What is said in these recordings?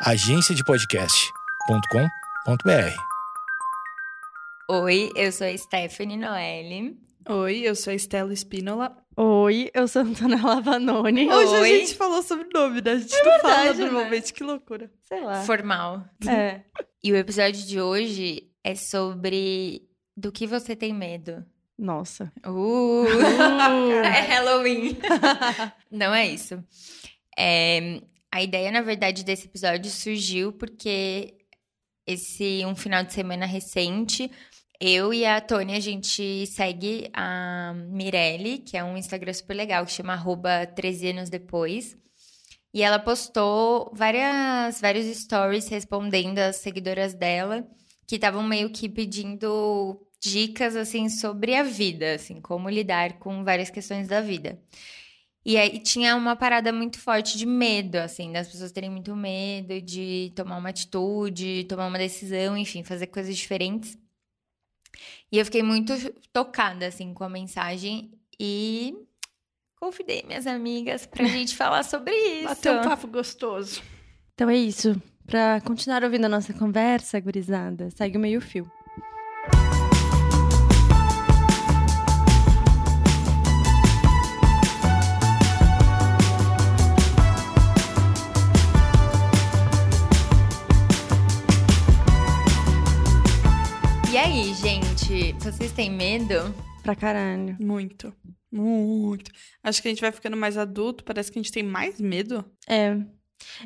agenciadepodcast.com.br. Oi, eu sou a Stephanie Noelle. Oi, eu sou a Estela Espínola. Oi, eu sou a Antonella Vanoni. Hoje a Oi. gente falou sobre nome, né? A gente não fala verdade, né? normalmente, que loucura. Sei lá. Formal. É. E o episódio de hoje é sobre do que você tem medo. Nossa. Uh! é Halloween. Não é isso. É, a ideia, na verdade, desse episódio surgiu porque esse um final de semana recente, eu e a Tônia, a gente segue a Mirelle, que é um Instagram super legal, que chama arroba 13 anos depois. E ela postou várias, vários stories respondendo as seguidoras dela, que estavam meio que pedindo dicas, assim, sobre a vida, assim, como lidar com várias questões da vida. E aí tinha uma parada muito forte de medo, assim, das pessoas terem muito medo de tomar uma atitude, tomar uma decisão, enfim, fazer coisas diferentes. E eu fiquei muito tocada, assim, com a mensagem e convidei minhas amigas pra gente falar sobre isso. Bater um papo gostoso. Então é isso. Pra continuar ouvindo a nossa conversa, gurizada, segue o meio fio. Gente, vocês têm medo? Pra caralho. Muito. Muito. Acho que a gente vai ficando mais adulto, parece que a gente tem mais medo. É.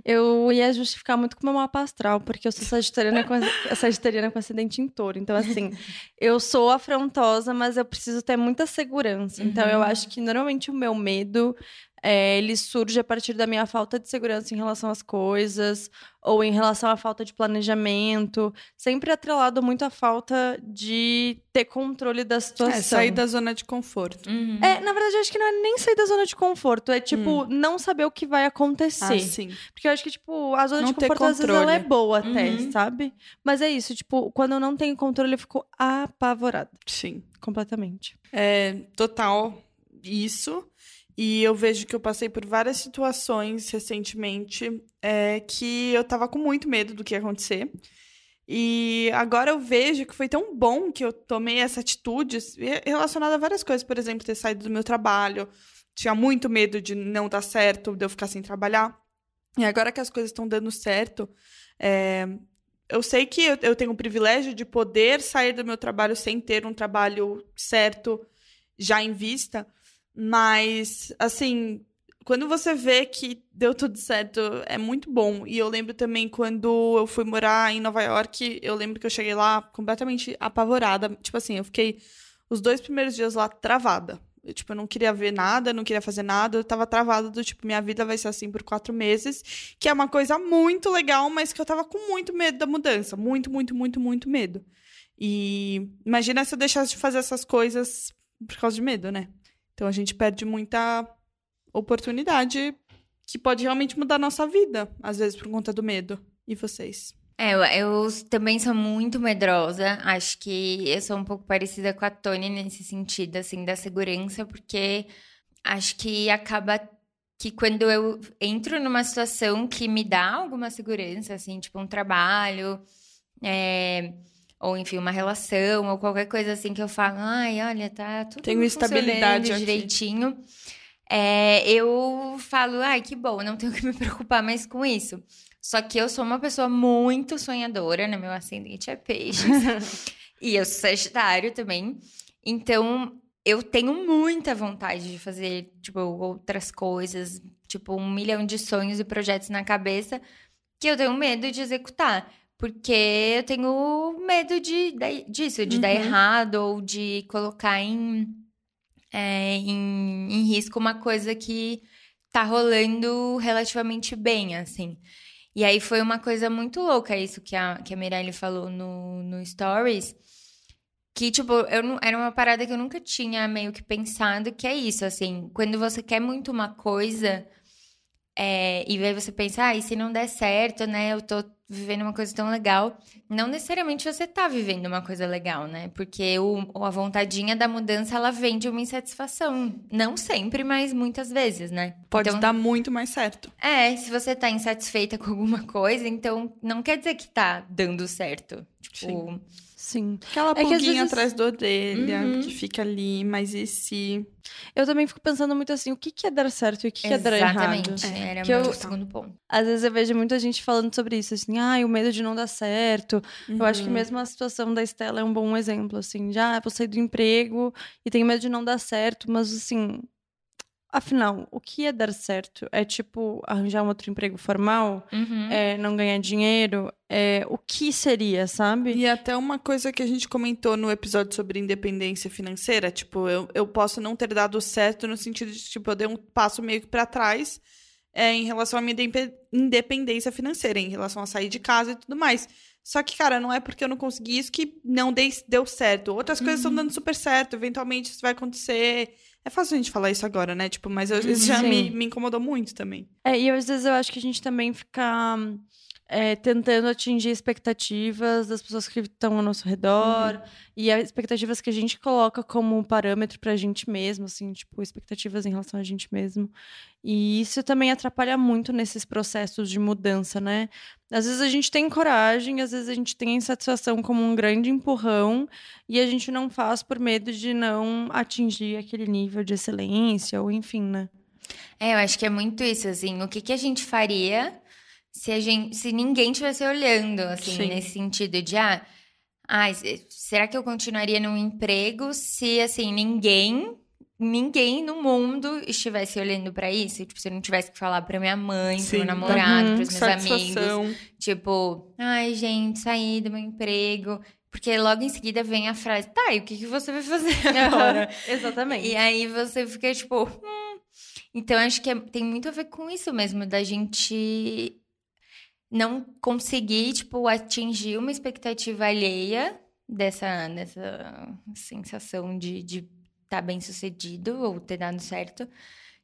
Eu ia justificar muito com o meu mapa astral, porque eu sou sagitariana com, sagitariana com acidente em touro. Então, assim, eu sou afrontosa, mas eu preciso ter muita segurança. Então, eu acho que normalmente o meu medo é, ele surge a partir da minha falta de segurança em relação às coisas, ou em relação à falta de planejamento, sempre atrelado muito à falta de ter controle da situação. É, sair da zona de conforto. Uhum. É, na verdade, eu acho que não é nem sair da zona de conforto, é tipo, não saber o que vai acontecer. Ah, sim. Porque eu acho que, tipo, a zona Não de conforto, às vezes, ela é boa até, Uhum. sabe? Mas é isso, tipo, quando eu não tenho controle, eu fico apavorada. Sim. Completamente. É total isso. E eu vejo que eu passei por várias situações recentemente é, que eu tava com muito medo do que ia acontecer. E agora eu vejo que foi tão bom que eu tomei essa atitude re- relacionada a várias coisas. Por exemplo, ter saído do meu trabalho. Tinha muito medo de não dar certo, de eu ficar sem trabalhar. E agora que as coisas estão dando certo, é, eu sei que eu, eu tenho o privilégio de poder sair do meu trabalho sem ter um trabalho certo já em vista. Mas, assim, quando você vê que deu tudo certo, é muito bom. E eu lembro também quando eu fui morar em Nova York, eu lembro que eu cheguei lá completamente apavorada. Tipo assim, eu fiquei os dois primeiros dias lá travada. Eu, tipo, eu não queria ver nada, não queria fazer nada, eu tava travada do tipo, minha vida vai ser assim por quatro meses, que é uma coisa muito legal, mas que eu tava com muito medo da mudança. Muito, muito, muito, muito medo. E imagina se eu deixasse de fazer essas coisas por causa de medo, né? Então a gente perde muita oportunidade que pode realmente mudar a nossa vida, às vezes por conta do medo. E vocês? É, eu, também sou muito medrosa. Acho que eu sou um pouco parecida com a Tony nesse sentido, assim, da segurança, porque acho que acaba que quando eu entro numa situação que me dá alguma segurança, assim, tipo um trabalho, é, ou enfim, uma relação, ou qualquer coisa assim que eu falo, ai, olha, tá tudo Tenho estabilidade funcionando aqui." direitinho. É, eu falo, ai, que bom, não tenho que me preocupar mais com isso. Só que eu sou uma pessoa muito sonhadora, né? Meu ascendente é peixes. e eu sou sagitário também. Então, eu tenho muita vontade de fazer, tipo, outras coisas. Tipo, um milhão de sonhos e projetos na cabeça que eu tenho medo de executar. Porque eu tenho medo de, dar- disso, de dar Uhum. errado ou de colocar em, é, em, em risco uma coisa que tá rolando relativamente bem, assim. E aí foi uma coisa muito louca isso que a, que a Mirelle falou no, no Stories. Que, tipo, eu não, era uma parada que eu nunca tinha meio que pensado, que é isso, assim, quando você quer muito uma coisa, É, e aí você pensa, ah, e se não der certo, né? Eu tô vivendo uma coisa tão legal. Não necessariamente você tá vivendo uma coisa legal, né? Porque o, a vontadinha da mudança, ela vem de uma insatisfação. Não sempre, mas muitas vezes, né? Pode então, dar muito mais certo. É, se você tá insatisfeita com alguma coisa, então não quer dizer que tá dando certo. Tipo, Sim. Sim. Aquela É vezes- atrás da orelha, Uhum. que fica ali, mas e se... Eu também fico pensando muito assim, o que, que é dar certo e o que, que é dar errado? Exatamente. É, Era que o segundo ponto. Às vezes eu vejo muita gente falando sobre isso, assim, ah, o medo de não dar certo. Eu acho que Uhum. mesmo a situação da Estela é um bom exemplo, assim, já vou sair do emprego e tenho medo de não dar certo, mas assim, afinal, o que é dar certo? É tipo arranjar um outro emprego formal? Uhum. É não ganhar dinheiro? É o que seria, sabe? E até uma coisa que a gente comentou no episódio sobre independência financeira, tipo, eu, eu posso não ter dado certo no sentido de, tipo, eu dei um passo meio que pra trás é, em relação à minha indepe- independência financeira, em relação a sair de casa e tudo mais. Só que, cara, não é porque eu não consegui isso que não dei, deu certo. Outras coisas estão dando super certo, eventualmente isso vai acontecer. É fácil a gente falar isso agora, né? Tipo, mas eu- isso já Sim. me, me incomodou muito também. É, e às vezes eu acho que a gente também fica hum, é, tentando atingir expectativas das pessoas que estão ao nosso redor e as expectativas que a gente coloca como parâmetro pra gente mesmo, assim, tipo, expectativas em relação a gente mesmo. E isso também atrapalha muito nesses processos de mudança, né? Às vezes a gente tem coragem, às vezes a gente tem a insatisfação como um grande empurrão e a gente não faz por medo de não atingir aquele nível de excelência ou enfim, né? É, eu acho que é muito isso, assim. O que, que a gente faria se, a gente, se ninguém estivesse olhando, assim, Sim. nesse sentido de, ah, ai, se- será que eu continuaria num emprego se, assim, ninguém, ninguém no mundo estivesse olhando pra isso? Tipo, se eu não tivesse que falar pra minha mãe, pro Sim. meu namorado, Uhum. pros meus amigos. Satisfação. Tipo, ai, gente, saí do meu emprego. Porque logo em seguida vem a frase, tá, e o que, que você vai fazer agora? Exatamente. E aí você fica tipo. "Hum". Então acho que é- tem muito a ver com isso mesmo, da gente não conseguir, tipo, atingir uma expectativa alheia dessa, dessa sensação de estar tá bem sucedido ou ter dado certo.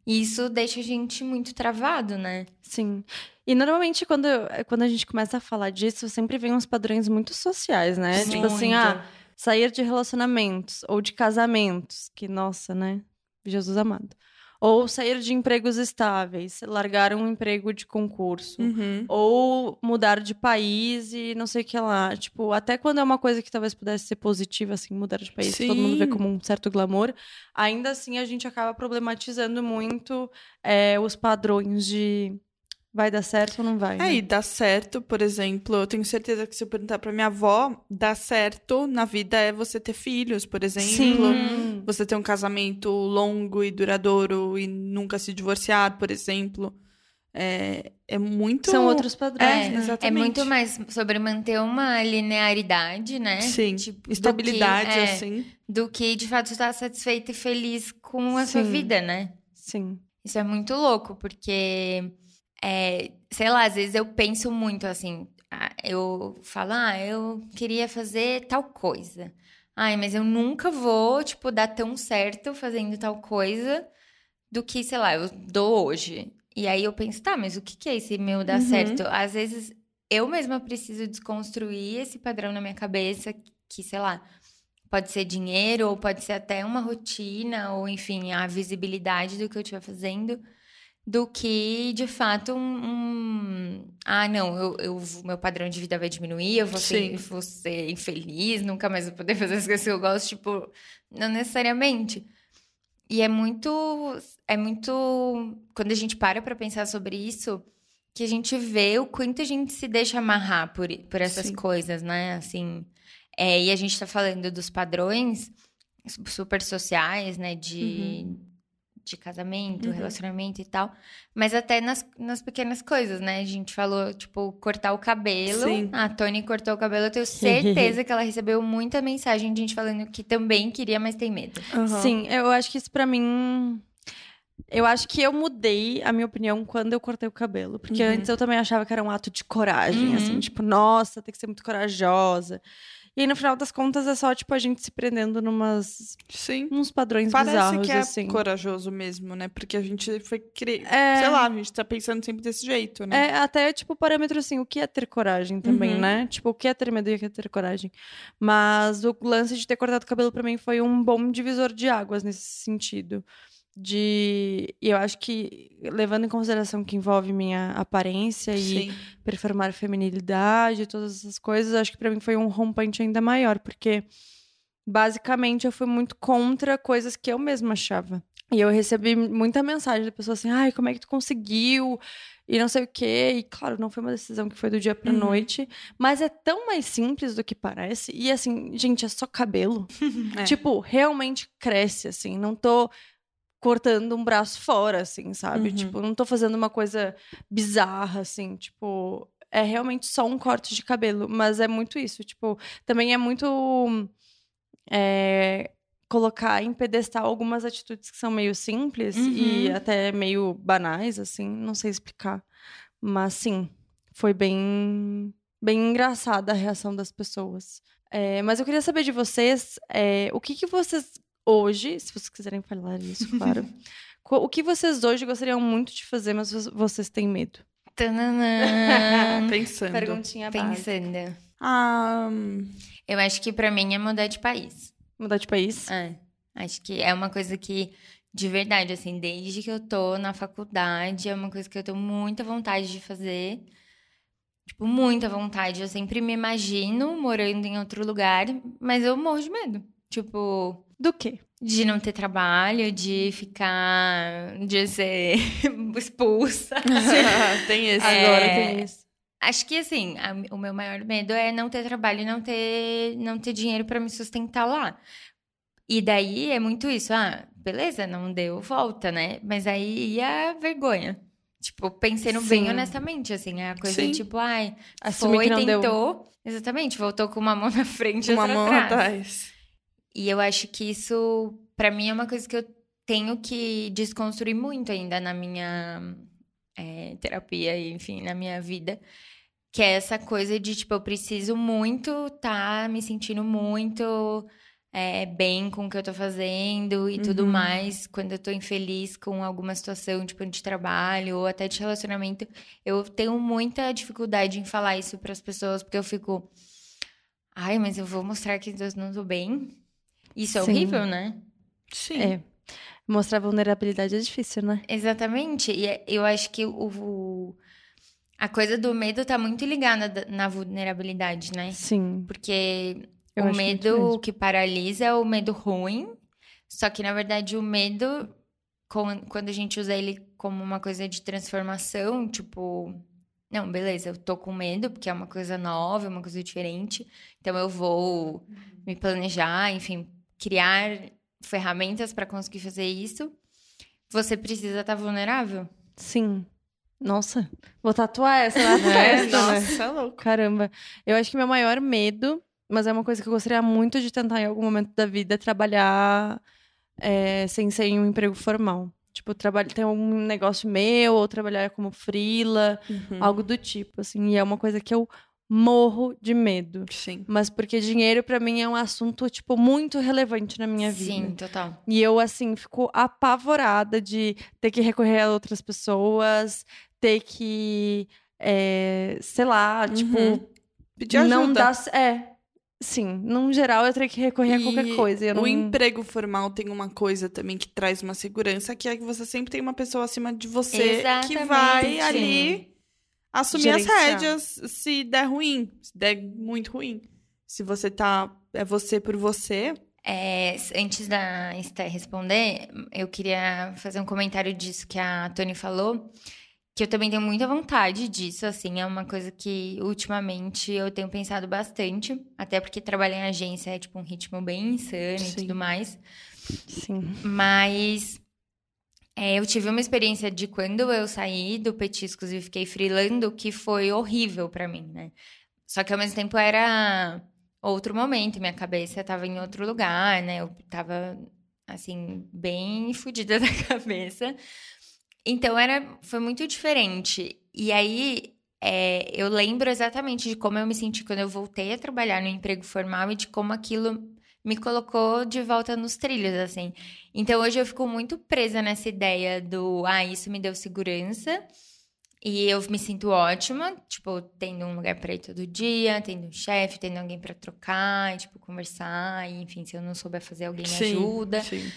E isso deixa a gente muito travado, né? Sim. E normalmente quando, quando a gente começa a falar disso, sempre vem uns padrões muito sociais, né? Tipo assim, ah, sair de relacionamentos ou de casamentos, que nossa, né? Jesus amado. Ou sair de empregos estáveis, largar um emprego de concurso. Uhum. Ou mudar de país e não sei o que lá. Tipo, até quando é uma coisa que talvez pudesse ser positiva, assim, mudar de país, todo mundo vê como um certo glamour, ainda assim a gente acaba problematizando muito é, os padrões de vai dar certo ou não vai. É, né? e dá certo, por exemplo, eu tenho certeza que se eu perguntar pra minha avó, dar certo na vida é você ter filhos, por exemplo. Sim. Você ter um casamento longo e duradouro e nunca se divorciar, por exemplo. É, é muito. São outros padrões, É, né? É exatamente. muito mais sobre manter uma linearidade, né? Sim, Tipo, do estabilidade, que- é, assim. do que de fato estar satisfeita e feliz com a sua Sim. vida, né? Sim. Isso é muito louco, porque, é, sei lá, às vezes eu penso muito assim, ah, eu falo, ah, eu queria fazer tal coisa. Ai, mas eu nunca vou, tipo, dar tão certo fazendo tal coisa do que, sei lá, eu dou hoje. E aí eu penso, tá, mas o que que é esse meu dar Uhum. certo? Às vezes eu mesma preciso desconstruir esse padrão na minha cabeça, que, sei lá, pode ser dinheiro, ou pode ser até uma rotina, ou enfim, a visibilidade do que eu estiver fazendo, do que de fato um. um- Ah, não, eu, eu- meu padrão de vida vai diminuir, eu vou ser, vou ser infeliz, nunca mais vou poder fazer as coisas que eu gosto, tipo, não necessariamente. E é muito. É muito. Quando a gente para pra pensar sobre isso, que a gente vê o quanto a gente se deixa amarrar por, por essas Sim. coisas, né? Assim. É, e a gente tá falando dos padrões su- super sociais, né? De, de casamento, Uhum. relacionamento e tal. Mas até nas, nas pequenas coisas, né? A gente falou, tipo, cortar o cabelo. Sim. A Tony cortou o cabelo. Eu tenho certeza que ela recebeu muita mensagem de gente falando que também queria, mas tem medo. Aham. Sim, eu acho que isso pra mim. Eu acho que eu mudei a minha opinião quando eu cortei o cabelo. Porque Uhum. antes eu também achava que era um ato de coragem, Uhum. assim, tipo, nossa, tem que ser muito corajosa. E aí, no final das contas, é só, tipo, a gente se prendendo numas, Sim. uns padrões Parece bizarros, que é assim. corajoso mesmo, né? Porque a gente foi cri... É. Sei lá, a gente tá pensando sempre desse jeito, né? É até, tipo, parâmetro assim, o que é ter coragem também, Uhum. né? Tipo, o que é ter medo e o que é ter coragem. Mas o lance de ter cortado o cabelo pra mim foi um bom divisor de águas nesse sentido. De. E eu acho que, levando em consideração que envolve minha aparência e Sim. performar feminilidade, todas essas coisas, acho que pra mim foi um rompante ainda maior, porque basicamente eu fui muito contra coisas que eu mesma achava. E eu recebi muita mensagem da pessoa assim: ai, como é que tu conseguiu? E não sei o quê. E claro, não foi uma decisão que foi do dia pra Uhum. noite, mas é tão mais simples do que parece. E assim, gente, é só cabelo. É. Tipo, realmente cresce, assim. Não tô cortando um braço fora, assim, sabe? Uhum. Tipo, não tô fazendo uma coisa bizarra, assim, tipo. É realmente só um corte de cabelo, mas é muito isso. Tipo, também é muito. é, colocar em pedestal algumas atitudes que são meio simples e Uhum. até meio banais, assim, não sei explicar. Mas sim, foi bem, bem engraçada a reação das pessoas. É, mas eu queria saber de vocês, é, o que, que vocês hoje, se vocês quiserem falar isso, claro, o que vocês hoje gostariam muito de fazer, mas vo- vocês têm medo? Tananã. Pensando. Perguntinha básica. Pensando. Ah, hum, Eu acho que pra mim é mudar de país. Mudar de país? É. Acho que é uma coisa que, de verdade, assim, desde que eu tô na faculdade, é uma coisa que eu tenho muita vontade de fazer. Tipo, muita vontade. Eu sempre me imagino morando em outro lugar, mas eu morro de medo. Tipo, Do quê? de não ter trabalho, de ficar. de ser expulsa. tem esse. É. Agora tem isso. Acho que assim, a- o meu maior medo é não ter trabalho e não ter, não ter dinheiro pra me sustentar lá. E daí é muito isso, ah, beleza, não deu, volta, né? Mas aí e a vergonha. Tipo, pensando bem Sim. honestamente, assim, é a coisa Sim. tipo, ai, Assumir foi, não deu. tentou, exatamente, voltou com uma mão na frente e Uma mão atrás. atrás. E eu acho que isso, pra mim, é uma coisa que eu tenho que desconstruir muito ainda na minha é, terapia e, enfim, na minha vida. Que é essa coisa de, tipo, eu preciso muito tá me sentindo muito é, bem com o que eu tô fazendo e tudo Uhum. mais. Quando eu tô infeliz com alguma situação, tipo, de trabalho ou até de relacionamento, eu tenho muita dificuldade em falar isso pras pessoas, porque eu fico. Ai, mas eu vou mostrar que eu não tô bem. Isso é Sim. horrível, né? Sim. É. Mostrar vulnerabilidade é difícil, né? Exatamente. E é- eu acho que o, o- a coisa do medo tá muito ligada da- na vulnerabilidade, né? Sim. Porque Eu o medo que paralisa é o medo ruim. Só que, na verdade, o medo, com- quando a gente usa ele como uma coisa de transformação, tipo, não, beleza, eu tô com medo, porque é uma coisa nova, é uma coisa diferente. Então eu vou me planejar, enfim, criar ferramentas para conseguir fazer isso. Você precisa estar vulnerável. Sim. Nossa, vou tatuar essa na É, testa, né? nossa, é louco. Caramba. Eu acho que meu maior medo, mas é uma coisa que eu gostaria muito de tentar em algum momento da vida, é trabalhar é, sem ser em um emprego formal. Tipo, trabalhar, ter um negócio meu, ou trabalhar como frila, Uhum. algo do tipo, assim. E é uma coisa que eu morro de medo. Sim. Mas porque dinheiro, pra mim, é um assunto, tipo, muito relevante na minha vida. Sim, total. E eu, assim, fico apavorada de ter que recorrer a outras pessoas, ter que, é, sei lá, tipo, Uhum. Pedir ajuda. não dá. É. Sim, num geral eu teria que recorrer a qualquer E coisa. e não... O emprego formal tem uma coisa também que traz uma segurança, que é que você sempre tem uma pessoa acima de você que Exatamente. vai ali assumir as Gerenciar. rédeas se der ruim, se der muito ruim. Se você tá. É você por você. É, antes da Esther responder, eu queria fazer um comentário disso que a Tony falou, que eu também tenho muita vontade disso, assim, é uma coisa que ultimamente eu tenho pensado bastante, até porque trabalhar em agência é tipo um ritmo bem insano e Sim. tudo mais. Sim. Mas é, eu tive uma experiência de quando eu saí do Petiscos e fiquei freelando que foi horrível pra mim, né? Só que ao mesmo tempo era outro momento, minha cabeça tava em outro lugar, né? Eu tava assim bem fodida da cabeça. Então era foi muito diferente. E aí é, eu lembro exatamente de como eu me senti quando eu voltei a trabalhar no emprego formal e de como aquilo me colocou de volta nos trilhos, assim. Então hoje eu fico muito presa nessa ideia do, ah, isso me deu segurança. E eu me sinto ótima, tipo, tendo um lugar para ir todo dia, tendo um chefe, tendo alguém para trocar, e, tipo, conversar, e, enfim, se eu não souber fazer, alguém me Sim, ajuda. Sim.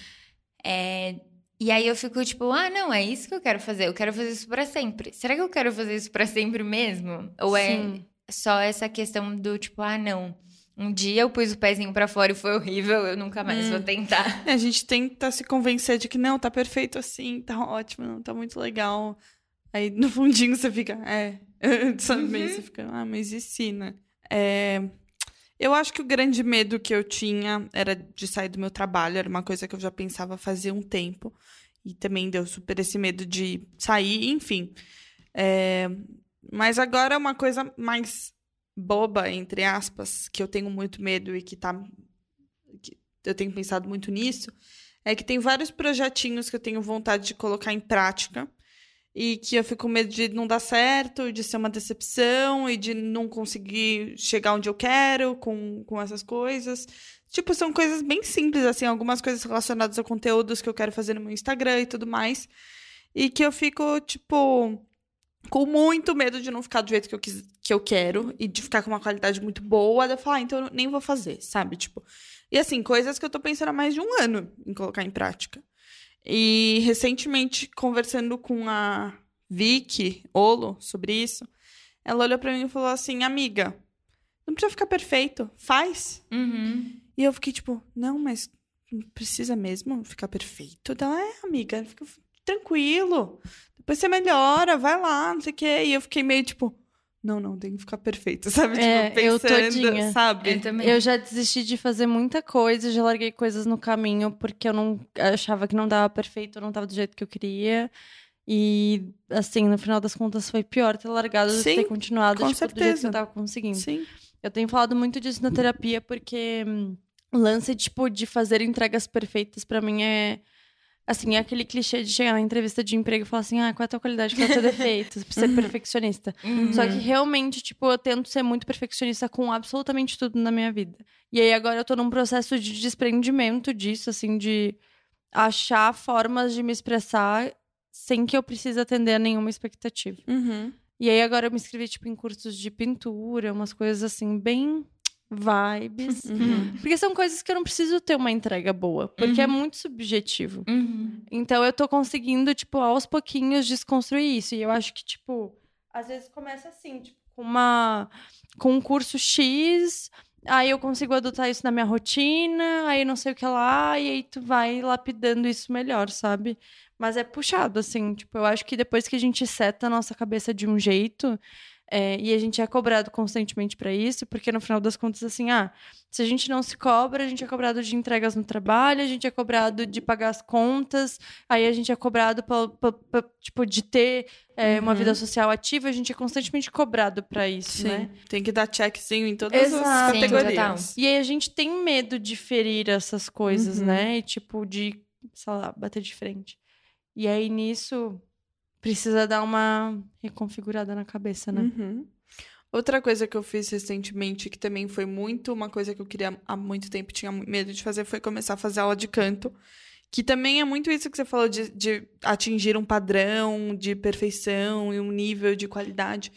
É, e aí eu fico tipo, ah, não, é isso que eu quero fazer, eu quero fazer isso para sempre. Será que eu quero fazer isso para sempre mesmo? Ou Sim. é só essa questão do tipo, ah, não, um dia eu pus o pezinho para fora e foi horrível, eu nunca mais Hum. vou tentar. É, A gente tenta se convencer de que não, tá perfeito assim, tá ótimo, não, tá muito legal. Aí no fundinho você fica, é, sabe? Uhum. Você fica, ah, mas e se, né? É, eu acho que o grande medo que eu tinha era de sair do meu trabalho, era uma coisa que eu já pensava fazer um tempo. E também deu super esse medo de sair, enfim. É, mas agora é uma coisa mais boba, entre aspas, que eu tenho muito medo e que tá. que eu tenho pensado muito nisso, é que tem vários projetinhos que eu tenho vontade de colocar em prática e que eu fico com medo de não dar certo, de ser uma decepção e de não conseguir chegar onde eu quero com, com essas coisas. Tipo, são coisas bem simples, assim, algumas coisas relacionadas a conteúdos que eu quero fazer no meu Instagram e tudo mais. E que eu fico, tipo, com muito medo de não ficar do jeito que eu, quis, que eu quero e de ficar com uma qualidade muito boa. daí Eu falar, ah, então eu nem vou fazer, sabe? Tipo, e assim, coisas que eu tô pensando há mais de um ano em colocar em prática. E recentemente, conversando com a Vicky Olo sobre isso, ela olhou pra mim e falou assim: Amiga, não precisa ficar perfeito, faz. Uhum. E eu fiquei tipo: Não, mas não precisa mesmo ficar perfeito. Então, é, amiga, fica tranquilo. Depois você melhora, vai lá, não sei o quê. E eu fiquei meio tipo: Não, não, tem que ficar perfeito, sabe? É, tipo, eu pensando, todinha. sabe? Eu também. Eu já desisti de fazer muita coisa, já larguei coisas no caminho porque eu não achava que não dava perfeito, não tava do jeito que eu queria. E assim, no final das contas foi pior ter largado do que Sim, ter continuado com tipo, do jeito que certeza. eu tava conseguindo. Sim. Eu tenho falado muito disso na terapia porque hum, o lance tipo de fazer entregas perfeitas pra mim é assim, é aquele clichê de chegar na entrevista de emprego e falar assim: "Ah, qual é a tua qualidade, qual é o teu defeito?" ser perfeccionista. Uhum. Só que realmente, tipo, eu tento ser muito perfeccionista com absolutamente tudo na minha vida. E aí agora eu tô num processo de desprendimento disso, assim, de achar formas de me expressar sem que eu precise atender a nenhuma expectativa. Uhum. E aí agora eu me inscrevi, tipo, em cursos de pintura, umas coisas assim, bem vibes. Uhum. Porque são coisas que eu não preciso ter uma entrega boa, porque é Uhum. muito subjetivo. Uhum. Então eu tô conseguindo, tipo, aos pouquinhos desconstruir isso. E eu acho que, tipo, às vezes começa assim, tipo, com uma. com um curso X, aí eu consigo adotar isso na minha rotina, aí não sei o que lá, e aí tu vai lapidando isso melhor, sabe? Mas é puxado, assim, tipo, eu acho que depois que a gente seta a nossa cabeça de um jeito. É, e a gente é cobrado constantemente pra isso, porque no final das contas, assim, ah, se a gente não se cobra, a gente é cobrado de entregas no trabalho, a gente é cobrado de pagar as contas, aí a gente é cobrado pra, pra- pra, tipo, de ter é, uma Uhum. vida social ativa, a gente é constantemente cobrado pra isso, Sim. né? Tem que dar checkzinho em todas Exato. as Sim, categorias. E aí a gente tem medo de ferir essas coisas, Uhum. né? E, tipo, de, sei lá, bater de frente. E aí nisso precisa dar uma reconfigurada na cabeça, né? Uhum. Outra coisa que eu fiz recentemente, que também foi muito uma coisa que eu queria há muito tempo, tinha medo de fazer, foi começar a fazer aula de canto. Que também é muito isso que você falou de, de atingir um padrão de perfeição e um nível de qualidade.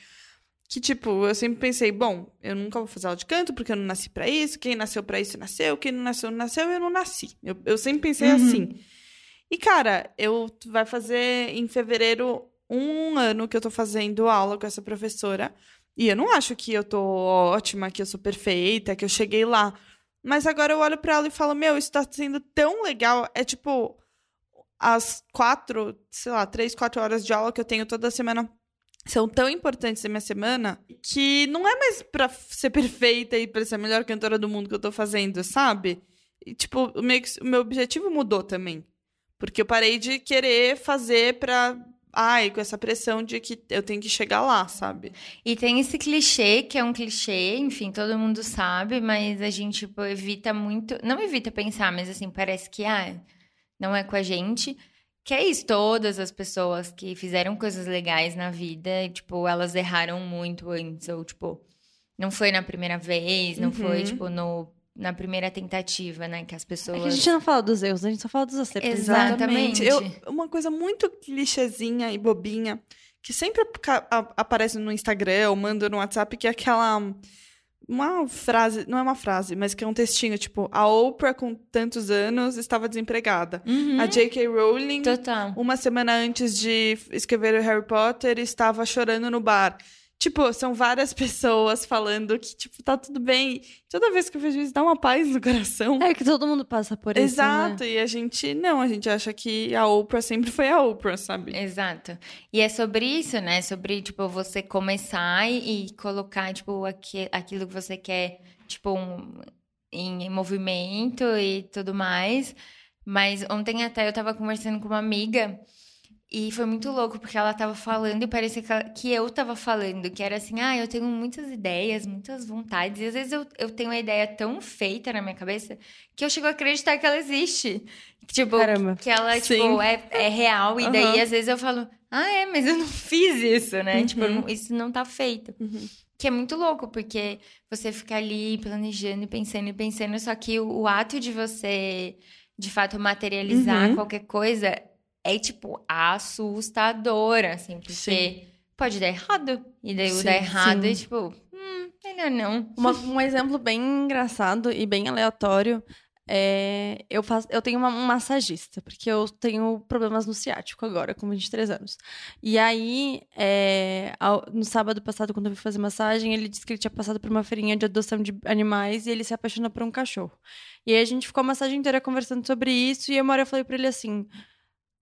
Que, tipo, eu sempre pensei, bom, eu nunca vou fazer aula de canto porque eu não nasci pra isso. Quem nasceu pra isso nasceu. Quem não nasceu, não nasceu. Eu não nasci. Eu, eu sempre pensei Uhum. assim. E, cara, eu vai fazer em fevereiro um ano que eu tô fazendo aula com essa professora. E eu não acho que eu tô ótima, que eu sou perfeita, que eu cheguei lá. Mas agora eu olho pra ela e falo, meu, isso tá sendo tão legal. É tipo, as quatro, sei lá, três, quatro horas de aula que eu tenho toda semana são tão importantes na minha semana que não é mais pra ser perfeita e pra ser a melhor cantora do mundo que eu tô fazendo, sabe? E, tipo, o meu, o meu objetivo mudou também. Porque eu parei de querer fazer pra. Ai, com essa pressão de que eu tenho que chegar lá, sabe? E tem esse clichê, que é um clichê, enfim, todo mundo sabe, mas a gente tipo, evita muito. Não evita pensar, mas assim, parece que ah, não é com a gente. que é isso, todas as pessoas que fizeram coisas legais na vida, tipo, elas erraram muito antes, ou tipo, não foi na primeira vez, não foi, Uhum. tipo, no, na primeira tentativa, né? Que as pessoas. É que a gente não fala dos erros, a gente só fala dos acertos. Exatamente. Eu, uma coisa muito clichêzinha e bobinha, que sempre aparece no Instagram ou manda no WhatsApp, que é aquela. Uma frase, não é uma frase, mas que é um textinho, tipo, a Oprah com tantos anos estava desempregada. Uhum. A J.K. Rowling, Total. uma semana antes de escrever o Harry Potter, estava chorando no bar. Tipo, são várias pessoas falando que, tipo, tá tudo bem. Toda vez que eu vejo isso, dá uma paz no coração. É que todo mundo passa por isso. Exato, Né? e a gente não, a gente acha que a Oprah sempre foi a Oprah, sabe? Exato. E é sobre isso, né? Sobre, tipo, você começar e, colocar, tipo, aqui, aquilo que você quer, tipo, um- em, em movimento e tudo mais. Mas ontem até eu tava conversando com uma amiga e foi muito louco, porque ela tava falando e parecia que, ela- que eu tava falando, que era assim, ah, eu tenho muitas ideias, muitas vontades, e às vezes eu, eu tenho uma ideia tão feita na minha cabeça que eu chego a acreditar que ela existe. Tipo, Caramba. que ela, Sim. tipo, é, é real, e daí Aham. às vezes eu falo, ah, é, mas eu não fiz isso, né? Uhum. Tipo, não- isso não tá feito. Uhum. Que é muito louco, porque você fica ali planejando e pensando e pensando, só que o, o ato de você, de fato, materializar Uhum. qualquer coisa é, tipo, assustador, assim, porque Sim. pode dar errado. E daí o dar errado é tipo, hum, melhor não. Uma- um exemplo bem engraçado e bem aleatório é eu faço eu tenho uma, um massagista porque eu tenho problemas no ciático agora com 23 anos e aí é, ao- no sábado passado quando eu fui fazer massagem ele disse que ele tinha passado por uma feirinha de adoção de animais e ele se apaixonou por um cachorro e aí a gente ficou a massagem inteira conversando sobre isso e uma hora eu falei pra ele assim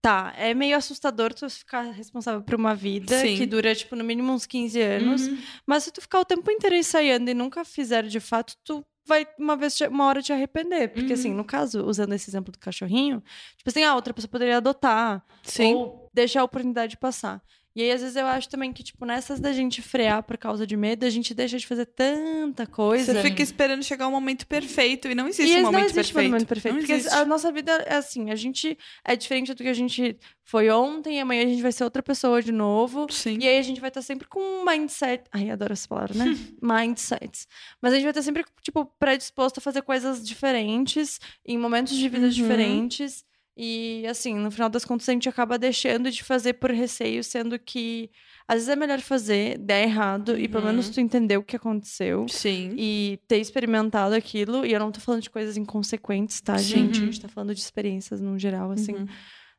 Tá, é meio assustador tu ficar responsável por uma vida Sim. que dura, tipo, no mínimo uns 15 anos. Uhum. Mas se tu ficar o tempo inteiro ensaiando e nunca fizer de fato, tu vai uma vez, uma hora te arrepender. Porque, Uhum. assim, no caso, usando esse exemplo do cachorrinho, tipo assim, a outra pessoa poderia adotar. Sim. Ou deixar a oportunidade passar. E aí, às vezes, eu acho também que, tipo, nessas da gente frear por causa de medo, a gente deixa de fazer tanta coisa. Você fica esperando chegar o momento perfeito e não existe E um não momento existe perfeito. momento perfeito. Não porque existe. a nossa vida é assim, a gente é diferente do que a gente foi ontem, amanhã a gente vai ser outra pessoa de novo. Sim. E aí a gente vai estar sempre com um mindset. Ai, adoro essa palavra, né? Mindsets. Mas a gente vai estar sempre, tipo, predisposto a fazer coisas diferentes, em momentos de vida Uhum. diferentes. E, assim, no final das contas, a gente acaba deixando de fazer por receio, sendo que às vezes é melhor fazer, der errado, e pelo Uhum. menos tu entender o que aconteceu Sim. e ter experimentado aquilo. E eu não tô falando de coisas inconsequentes, tá, Sim. gente? A gente tá falando de experiências no geral, assim. Uhum.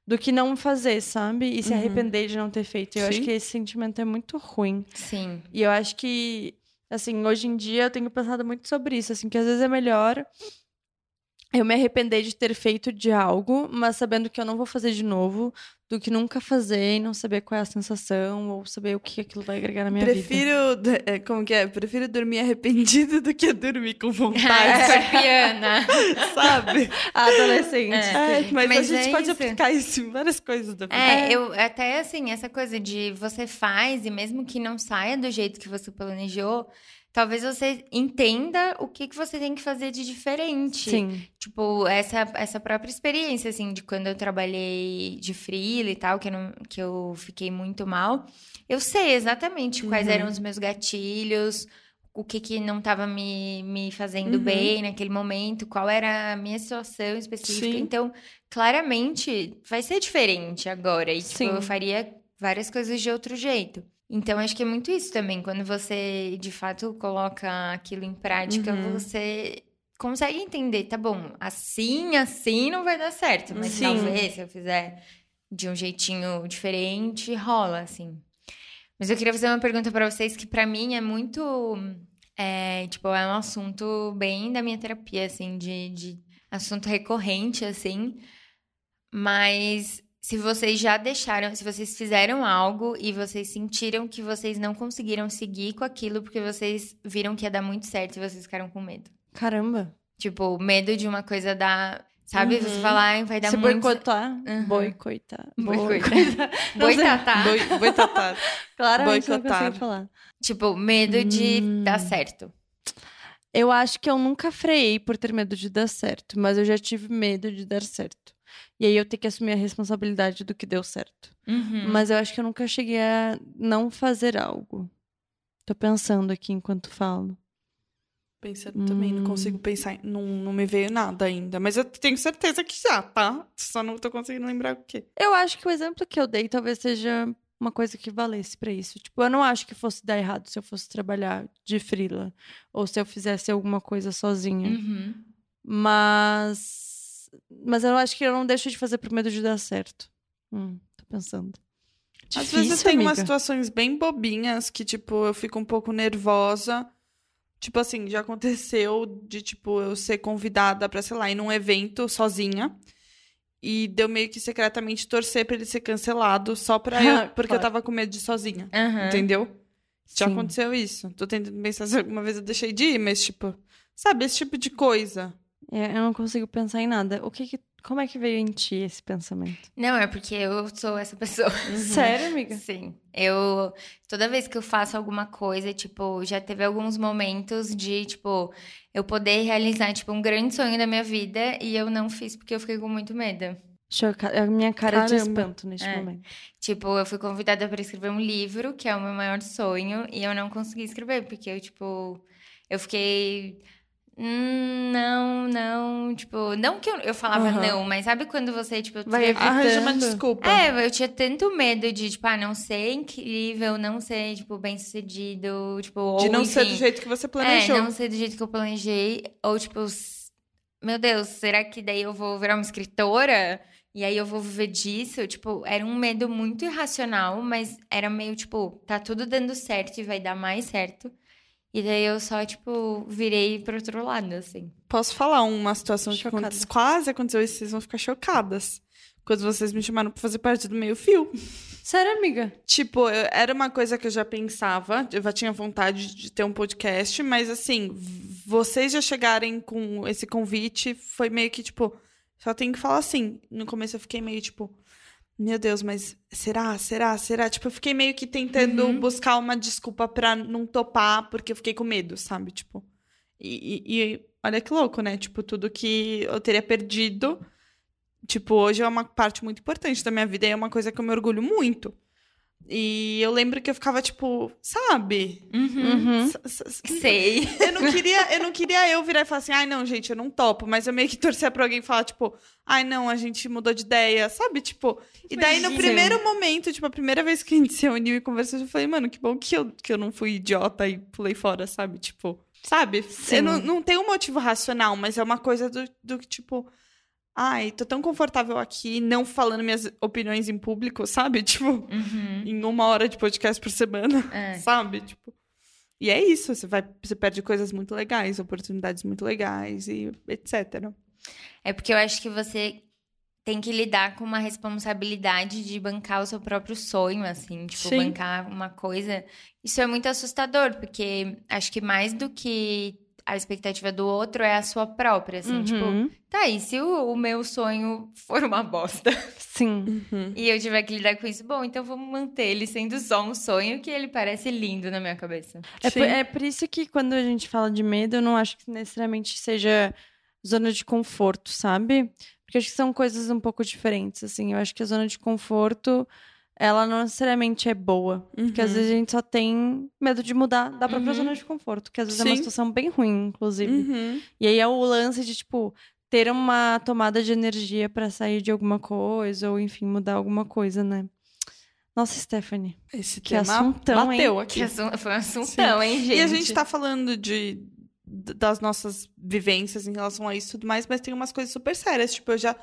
Do que não fazer, sabe? E se Uhum. arrepender de não ter feito. Eu acho Sim. que esse sentimento é muito ruim. Sim. E eu acho que, assim, hoje em dia eu tenho pensado muito sobre isso, assim, que às vezes é melhor eu me arrepender de ter feito de algo, mas sabendo que eu não vou fazer de novo, do que nunca fazer e não saber qual é a sensação ou saber o que aquilo vai agregar na minha vida. Prefiro. é, Como que é? Prefiro dormir arrependido do que dormir com vontade, escorpiana. sabe? Adolescente. É. É, mas, Mas a gente é pode isso. aplicar isso em várias coisas da vida. É, eu até assim, essa coisa de você faz e mesmo que não saia do jeito que você planejou, talvez você entenda o que, que você tem que fazer de diferente. Sim. Tipo, essa, essa própria experiência, assim, de quando eu trabalhei de freela e tal, que eu, não, que eu fiquei muito mal, eu sei exatamente quais Uhum. eram os meus gatilhos, o que que não estava me, me fazendo Uhum. bem naquele momento, qual era a minha situação específica. Sim. Então, claramente, vai ser diferente agora. E, tipo, Sim. eu faria várias coisas de outro jeito. Então, acho que é muito isso também. Quando você, de fato, coloca aquilo em prática, Uhum. você consegue entender, tá bom, assim, assim não vai dar certo. Mas Sim. talvez, se eu fizer de um jeitinho diferente, rola, assim. Mas eu queria fazer uma pergunta pra vocês que pra mim é muito... É, tipo, é um assunto bem da minha terapia, assim, de, de assunto recorrente, assim. Mas se vocês já deixaram, se vocês fizeram algo e vocês sentiram que vocês não conseguiram seguir com aquilo porque vocês viram que ia dar muito certo e vocês ficaram com medo. Caramba. Tipo, medo de uma coisa dar. Sabe? Você Uhum. falar, ai, vai dar Se muito. boicotar. Uhum. Boicotar. Boicotar. Não sei. Boitatá. Boi- Boitatá. Claramente não Boicotar. consigo falar. Tipo, medo de Hum. dar certo. Eu acho que eu nunca freiei por ter medo de dar certo, mas eu já tive medo de dar certo. E aí eu tenho que assumir a responsabilidade do que deu certo. Uhum. Mas eu acho que eu nunca cheguei a não fazer algo. Tô pensando aqui enquanto falo. Pensando também, não Hum. consigo pensar, em- não, não me veio nada ainda. Mas eu tenho certeza que já, tá? Só não tô conseguindo lembrar o quê. Eu acho que o exemplo que eu dei talvez seja uma coisa que valesse pra isso. Tipo, eu não acho que fosse dar errado se eu fosse trabalhar de frila ou se eu fizesse alguma coisa sozinha. Uhum. Mas mas eu acho que eu não deixo de fazer por medo de dar certo. Hum, tô pensando. Às vezes tem umas situações bem bobinhas que, tipo, eu fico um pouco nervosa. Tipo assim, já aconteceu de, tipo, eu ser convidada pra, sei lá, ir num evento sozinha. E deu meio que secretamente torcer pra ele ser cancelado só pra eu. Porque eu Claro. tava com medo de ir sozinha. Aham. Entendeu? Já Sim. aconteceu isso. Tô tentando pensar se alguma vez eu deixei de ir, mas, tipo, sabe, esse tipo de coisa. É, eu não consigo pensar em nada. O que, que como é que veio em ti esse pensamento? Não, é porque eu sou essa pessoa. Sério, amiga? Sim. Eu. Toda vez que eu faço alguma coisa, tipo, já teve alguns momentos de, tipo, eu poder realizar, tipo, um grande sonho da minha vida e eu não fiz porque eu fiquei com muito medo. Choca... A minha cara de Caramba. espanto neste É. momento. Tipo, eu fui convidada para escrever um livro, que é o meu maior sonho, e eu não consegui escrever, porque eu, tipo, eu fiquei. "Hum, não, não, tipo, não que eu, eu falava Aham. não, mas sabe quando você, tipo, eu Vai tinha- Arranja uma Evitando. desculpa. É, eu tinha tanto medo de, tipo, ah, não ser incrível, não ser, tipo, bem sucedido, tipo, de ou, não ser do enfim, jeito que você planejou. É, não ser do jeito que eu planejei, ou, tipo, meu Deus, será que daí eu vou virar uma escritora? E aí eu vou viver disso? Tipo, era um medo muito irracional, mas era meio, tipo, tá tudo dando certo e vai dar mais certo. E daí eu só, tipo, virei pro outro lado, assim. Posso falar uma situação que Chocada. aconte- quase aconteceu e vocês vão ficar chocadas. Quando vocês me chamaram pra fazer parte do meio fio. Sério, amiga? Tipo, eu- era uma coisa que eu já pensava, eu já tinha vontade de ter um podcast, mas assim, vocês já chegarem com esse convite, foi meio que tipo, só tem que falar assim. No começo eu fiquei meio tipo, meu Deus, mas será? Será? Será? Tipo, eu fiquei meio que tentando Uhum. buscar uma desculpa pra não topar, porque eu fiquei com medo, sabe? Tipo, e, e- e olha que louco, né? Tipo, tudo que eu teria perdido. Tipo, hoje é uma parte muito importante da minha vida e é uma coisa que eu me orgulho muito. E eu lembro que eu ficava, tipo, sabe? Uhum. S- Sei. Eu não queria, eu não queria eu virar e falar assim, ai, não, gente, eu não topo. Mas eu meio que torcia pra alguém falar, tipo, ai, não, a gente mudou de ideia, sabe? Tipo, e daí no primeiro momento, tipo, a primeira vez que a gente se reuniu e conversou, eu falei, mano, que bom que eu, que eu não fui idiota e pulei fora, sabe? Tipo, sabe? Sim. Eu não, não tenho um motivo racional, mas é uma coisa do, do que, tipo, ai, tô tão confortável aqui, não falando minhas opiniões em público, sabe? Tipo, Uhum. em uma hora de podcast por semana É. sabe? Tipo. E é isso, você vai, você perde coisas muito legais, oportunidades muito legais e etc. É porque eu acho que você tem que lidar com uma responsabilidade de bancar o seu próprio sonho, assim, tipo, Sim. bancar uma coisa. Isso é muito assustador, porque acho que mais do que a expectativa do outro é a sua própria, assim, tipo, Uhum. tá, e se o, o meu sonho for uma bosta Sim. e eu tiver que lidar com isso, bom, então vamos manter ele sendo só um sonho que ele parece lindo na minha cabeça. É Sim. por, é por isso que quando a gente fala de medo, eu não acho que necessariamente seja zona de conforto, sabe? Porque acho que são coisas um pouco diferentes, assim. Eu acho que a zona de conforto, ela não necessariamente é boa. Porque às Uhum. vezes a gente só tem medo de mudar da própria Uhum. zona de conforto. Que às vezes é uma Sim. situação bem ruim, inclusive. Uhum. E aí é o lance de, tipo, ter uma tomada de energia pra sair de alguma coisa, ou enfim, mudar alguma coisa, né? Nossa, Stephanie. Esse Que tema assuntão, bateu Que aqui. assun- foi um assuntão, hein, gente? E a gente tá falando de das nossas vivências em relação a isso e tudo mais, mas tem umas coisas super sérias. Tipo, eu já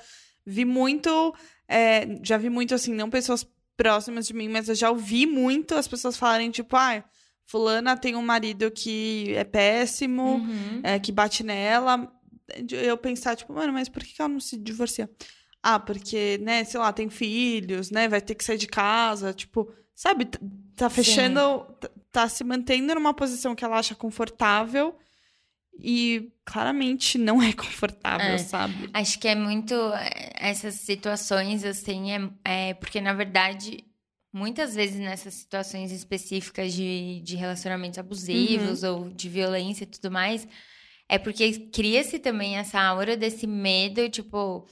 vi muito. é, já vi muito, assim, não pessoas próximas de mim, mas eu já ouvi muito as pessoas falarem, tipo, ah, fulana tem um marido que é péssimo. Uhum. é, que bate nela. Eu pensar, tipo, mano, mas por que ela não se divorcia? Ah, porque, né, sei lá, tem filhos, né, vai ter que sair de casa, tipo, sabe, tá fechando, tá se mantendo numa posição que ela acha confortável e claramente não é confortável, É. sabe? Acho que é muito é, essas situações assim, é, é porque na verdade muitas vezes nessas situações específicas de, de relacionamentos abusivos ou de violência e tudo mais, é porque cria-se também essa aura desse medo, tipo,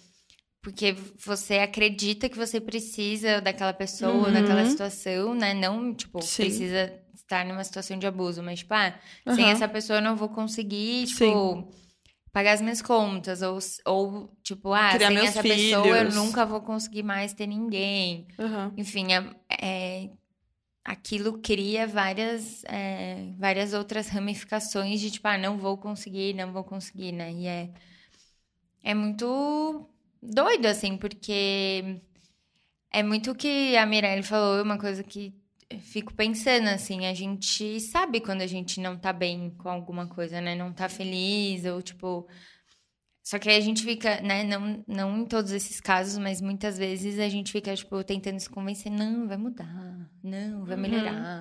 porque você acredita que você precisa daquela pessoa, Uhum. daquela situação, né? Não, tipo, Sim. precisa estar numa situação de abuso, mas, tipo, ah, sem Aham. essa pessoa eu não vou conseguir, tipo, Sim. pagar as minhas contas. Ou, ou tipo, ah, Criar sem essa pessoa eu filhos. nunca vou conseguir mais ter ninguém. Aham. Enfim, é, é- aquilo cria várias, é, várias outras ramificações de, tipo, ah, não vou conseguir, não vou conseguir, né? E é, é muito doido, assim, porque é muito o que a Mirelle falou, uma coisa que fico pensando, assim, a gente sabe quando a gente não tá bem com alguma coisa, né? Não tá feliz, ou tipo. Só que aí a gente fica, né? Não, não em todos esses casos, mas muitas vezes a gente fica, tipo, tentando se convencer, não, vai mudar, não, vai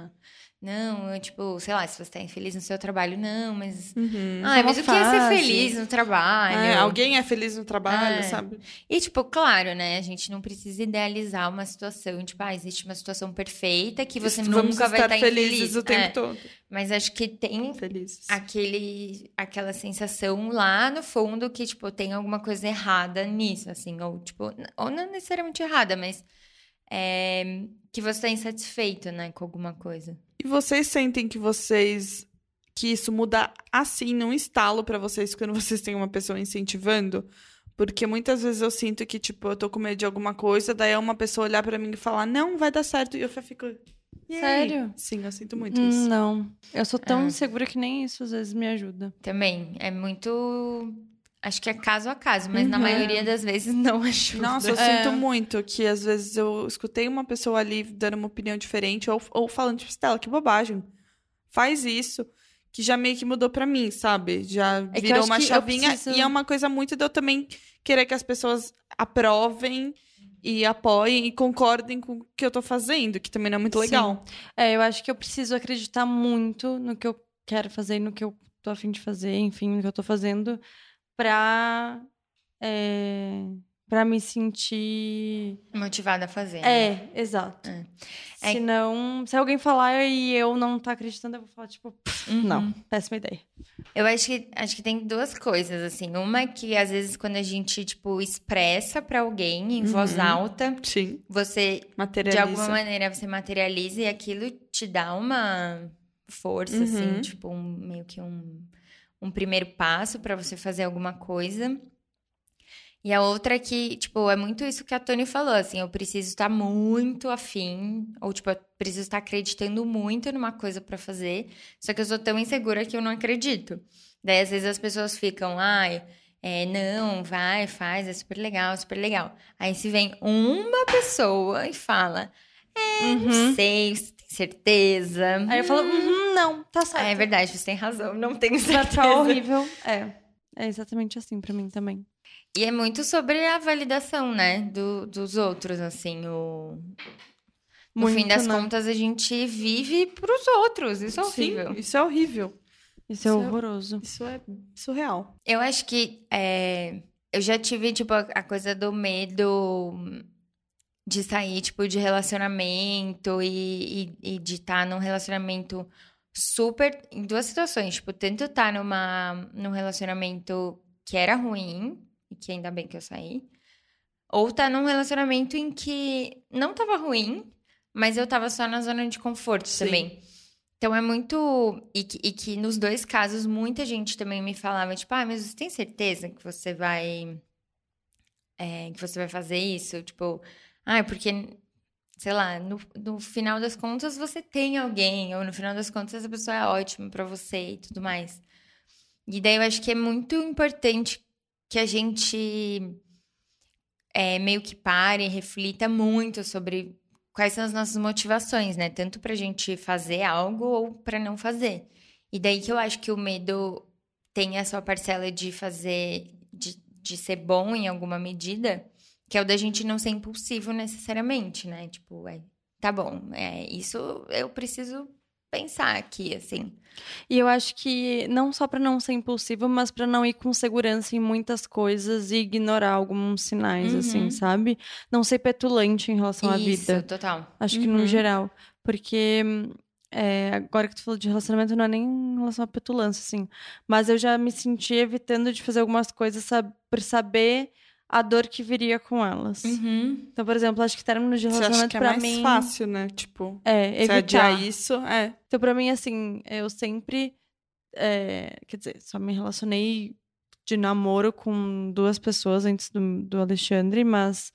Uhum. Não, eu, tipo, sei lá, se você tá infeliz no seu trabalho, não, mas. Uhum. Ai, mas uma o que é ser feliz no trabalho? É, alguém é feliz no trabalho, É. sabe? E, tipo, claro, né? A gente não precisa idealizar uma situação, tipo, ah, existe uma situação perfeita que você Vamos nunca vai estar estar felizes infeliz. o tempo É, todo. Mas acho que tem Felizes. aquele, aquela sensação lá no fundo que, tipo, tem alguma coisa errada nisso, assim. Ou, tipo, ou não necessariamente errada, mas é, que você tá insatisfeito, né, com alguma coisa. E vocês sentem que vocês que isso muda assim num estalo pra vocês quando vocês têm uma pessoa incentivando? Porque muitas vezes eu sinto que tipo, eu tô com medo de alguma coisa, daí é uma pessoa olhar pra mim e falar: "Não, vai dar certo". E eu fico "Yay". Sério? Sim, eu sinto muito Hum, isso. Não. Eu sou tão Ah. insegura que nem isso às vezes me ajuda. Também, é muito... Acho que é caso a caso, mas na Uhum. maioria das vezes não ajuda. Nossa, eu É. sinto muito que às vezes eu escutei uma pessoa ali dando uma opinião diferente ou, ou falando, tipo, Stella, que bobagem. Faz isso. Que já meio que mudou pra mim, sabe? Já É virou uma chavinha. preciso- E é uma coisa muito de eu também querer que as pessoas aprovem e apoiem e concordem com o que eu tô fazendo, que também não é muito Sim. legal. É, eu acho que eu preciso acreditar muito no que eu quero fazer, no que eu tô afim de fazer, enfim, no que eu tô fazendo, pra, é, pra me sentir. Motivada a fazer. né? É, exato. É. Se Senão, se alguém falar e eu não tá acreditando, eu vou falar, tipo, "Pff, Uhum. não, péssima ideia. Eu acho que, acho que tem duas coisas, assim. Uma é que, às vezes, quando a gente, tipo, expressa pra alguém em voz Uhum. alta, Sim. você, de Materializa. alguma maneira, você materializa e aquilo te dá uma força, assim, Uhum. tipo, um- meio que um, um primeiro passo pra você fazer alguma coisa. E a outra é que, tipo, é muito isso que a Tony falou, assim, eu preciso estar muito afim, ou, tipo, eu preciso estar acreditando muito numa coisa pra fazer, só que eu sou tão insegura que eu não acredito. Daí, às vezes, as pessoas ficam, ai, é, não, vai, faz, é super legal, super legal. Aí se vem uma pessoa e fala, é, não Uhum. sei, você tem certeza? Aí eu falo, uhum, não, tá certo. Ah, é verdade, você tem razão, não tenho Vai certeza. ficar horrível. É. É exatamente assim pra mim também. E é muito sobre a validação, né, do, dos outros, assim, o... No fim Muito, das né? contas, a gente vive pros outros, isso é horrível. Sim, isso é horrível. Isso é Isso é- horroroso. Isso é surreal. Eu acho que é, eu já tive, tipo, a, a coisa do medo de sair, tipo, de relacionamento e, e, e de estar num relacionamento super. Em duas situações, tipo, tanto estar numa, num relacionamento que era ruim, e que ainda bem que eu saí, ou estar num relacionamento em que não tava ruim, mas eu tava só na zona de conforto Sim. também. Então é muito. E que, e que nos dois casos, muita gente também me falava, tipo, ah, mas você tem certeza que você vai. é, que você vai fazer isso? Tipo, ah, porque, sei lá, no, no final das contas você tem alguém, ou no final das contas essa pessoa é ótima pra você e tudo mais. E daí eu acho que é muito importante que a gente é, meio que pare e reflita muito sobre quais são as nossas motivações, né? Tanto pra gente fazer algo ou pra não fazer. E daí que eu acho que o medo tem a sua parcela de fazer, de, de ser bom em alguma medida, que é o da gente não ser impulsivo necessariamente, né? Tipo, é, tá bom, é, isso eu preciso pensar aqui, assim. E eu acho que não só pra não ser impulsivo, mas pra não ir com segurança em muitas coisas e ignorar alguns sinais, Uhum. assim, sabe? Não ser petulante em relação à isso, vida. total. Acho que no Uhum. geral. Porque é, agora que tu falou de relacionamento, não é nem em relação à petulância, assim. Mas eu já me senti evitando de fazer algumas coisas sab- por saber a dor que viria com elas. Uhum. Então, por exemplo, acho que términos de Você relacionamento acha que é mais mim fácil, né? Tipo, é evitar. isso, é. Então, pra mim, assim, eu sempre. é, quer dizer, só me relacionei de namoro com duas pessoas antes do, do Alexandre, mas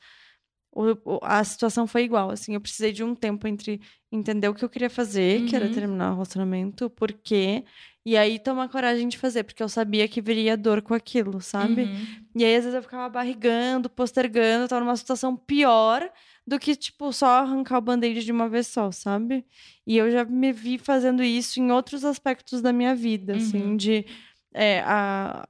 o- o- a situação foi igual. Assim, eu precisei de um tempo entre entender o que eu queria fazer, que era Uhum. terminar o relacionamento, por quê, e aí tomar coragem de fazer, porque eu sabia que viria dor com aquilo, sabe? Uhum. E aí, às vezes, eu ficava barrigando, postergando, tava numa situação pior do que, tipo, só arrancar o band-aid de uma vez só, sabe? E eu já me vi fazendo isso em outros aspectos da minha vida, assim, Uhum. de é, a,